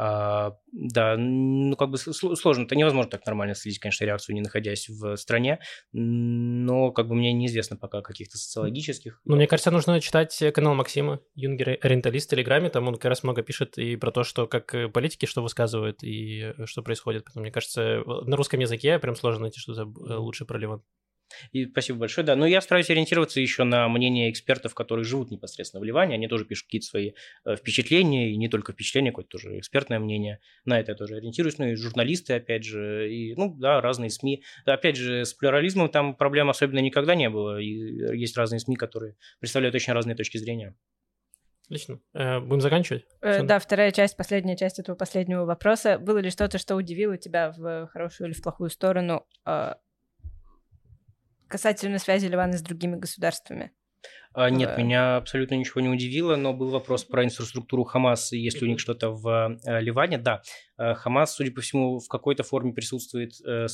А, да, ну как бы сложно, это невозможно так нормально следить, конечно, реакцию, не находясь в стране, но как бы мне неизвестно пока каких-то социологических. Ну, мне кажется, нужно читать канал Максима, Юнгер Ориенталист в Телеграме, там он как раз много пишет и про то, что как политики что высказывают и что происходит. Поэтому, мне кажется, на русском языке прям сложно найти что-то э, лучше про Ливан. И спасибо большое, да. Но я стараюсь ориентироваться еще на мнение экспертов, которые живут непосредственно в Ливане. Они тоже пишут какие-то свои э, впечатления, и не только впечатления, какое-то тоже экспертное мнение. На это я тоже ориентируюсь. Ну и журналисты, опять же, и, ну да, разные СМИ. Опять же, с плюрализмом там проблем особенно никогда не было. И есть разные СМИ, которые представляют очень разные точки зрения. Отлично. Э, будем заканчивать? Э, да, вторая часть, последняя часть этого последнего вопроса. Было ли что-то, что удивило тебя в хорошую или в плохую сторону э, касательно связи Ливана с другими государствами. А, нет, в... меня абсолютно ничего не удивило, но был вопрос про инфраструктуру Хамас, есть ли у них что-то в э, Ливане. Да, э, Хамас, судя по всему, в какой-то форме присутствует э,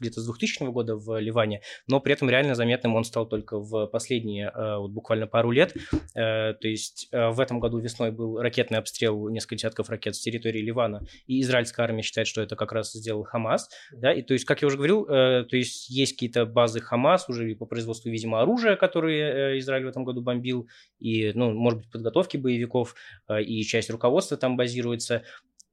где-то с 2000 года в Ливане, но при этом реально заметным он стал только в последние вот буквально пару лет. То есть в этом году весной был ракетный обстрел, несколько десятков ракет с территории Ливана, и израильская армия считает, что это как раз сделал Хамас. Да? И то есть, как я уже говорил, то есть есть какие-то базы Хамас уже по производству, видимо, оружия, которые Израиль в этом году бомбил, и, ну, может быть, подготовки боевиков, и часть руководства там базируется.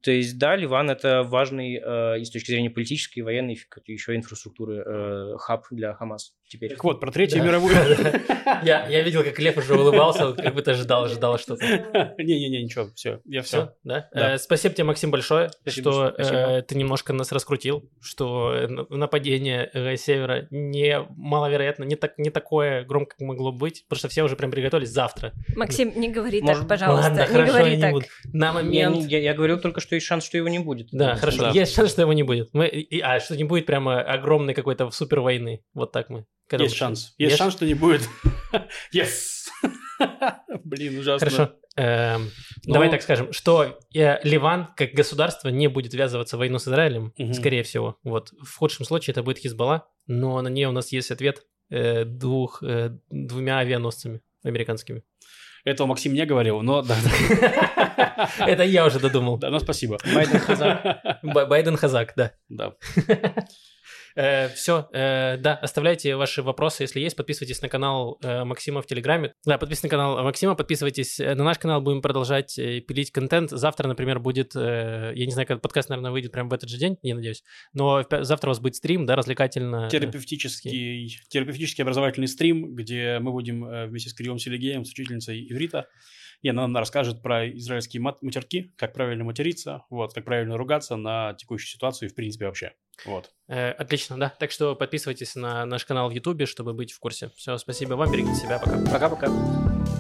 То есть, да, Ливан – это важный э, и с точки зрения политической, и военной, еще инфраструктуры э, хаб для Хамас теперь. Так вот, про Третью мировую. Я, я видел, как Лев уже улыбался, как будто ожидал, ожидал что-то. Не-не-не, ничего, все, я все. Да? да. Э, спасибо тебе, Максим, большое, спасибо, что спасибо. Э, ты немножко нас раскрутил, что нападение э, севера не маловероятно, не, так, не такое громко, как могло быть, потому что все уже прям приготовились завтра. Максим, не говори Может, так, пожалуйста, ладно, не хорошо, говори так. На момент... Я, я, я говорил только, что есть шанс, что его не будет. Да, хорошо, да. есть шанс, что его не будет. Мы, и, а, что не будет прямо огромной какой-то супер войны. Вот так мы. Когда есть шанс. Есть, есть шанс, что не будет. Yes! Блин, ужасно. Хорошо. Эм, Но... Давай так скажем, что э, Ливан как государство не будет ввязываться в войну с Израилем, угу. скорее всего. Вот в худшем случае это будет Хизбалла, но на ней у нас есть ответ э, двух э, двумя авианосцами американскими. Этого Максим не говорил, но да. Это я уже додумал. Да, ну спасибо. Байден Хазак. Байден Хазак, да. Да. Э, все, э, да, оставляйте ваши вопросы, если есть, подписывайтесь на канал э, Максима в Телеграме. Да, подписывайтесь на канал Максима, подписывайтесь на наш канал, будем продолжать пилить контент. Завтра, например, будет, я не знаю, когда подкаст, наверное, выйдет прямо в этот же день, я надеюсь, но завтра у вас будет стрим, да, развлекательно. Терапевтический, терапевтический образовательный стрим, где мы будем вместе с Кириллом Селигеем, с учительницей иврита, и она нам расскажет про израильские матерки, как правильно материться, вот, как правильно ругаться на текущую ситуацию и, в принципе, вообще. Вот. Э, отлично, да. Так что подписывайтесь на наш канал в Ютубе, чтобы быть в курсе. Все, спасибо вам, берегите себя, пока. Пока-пока.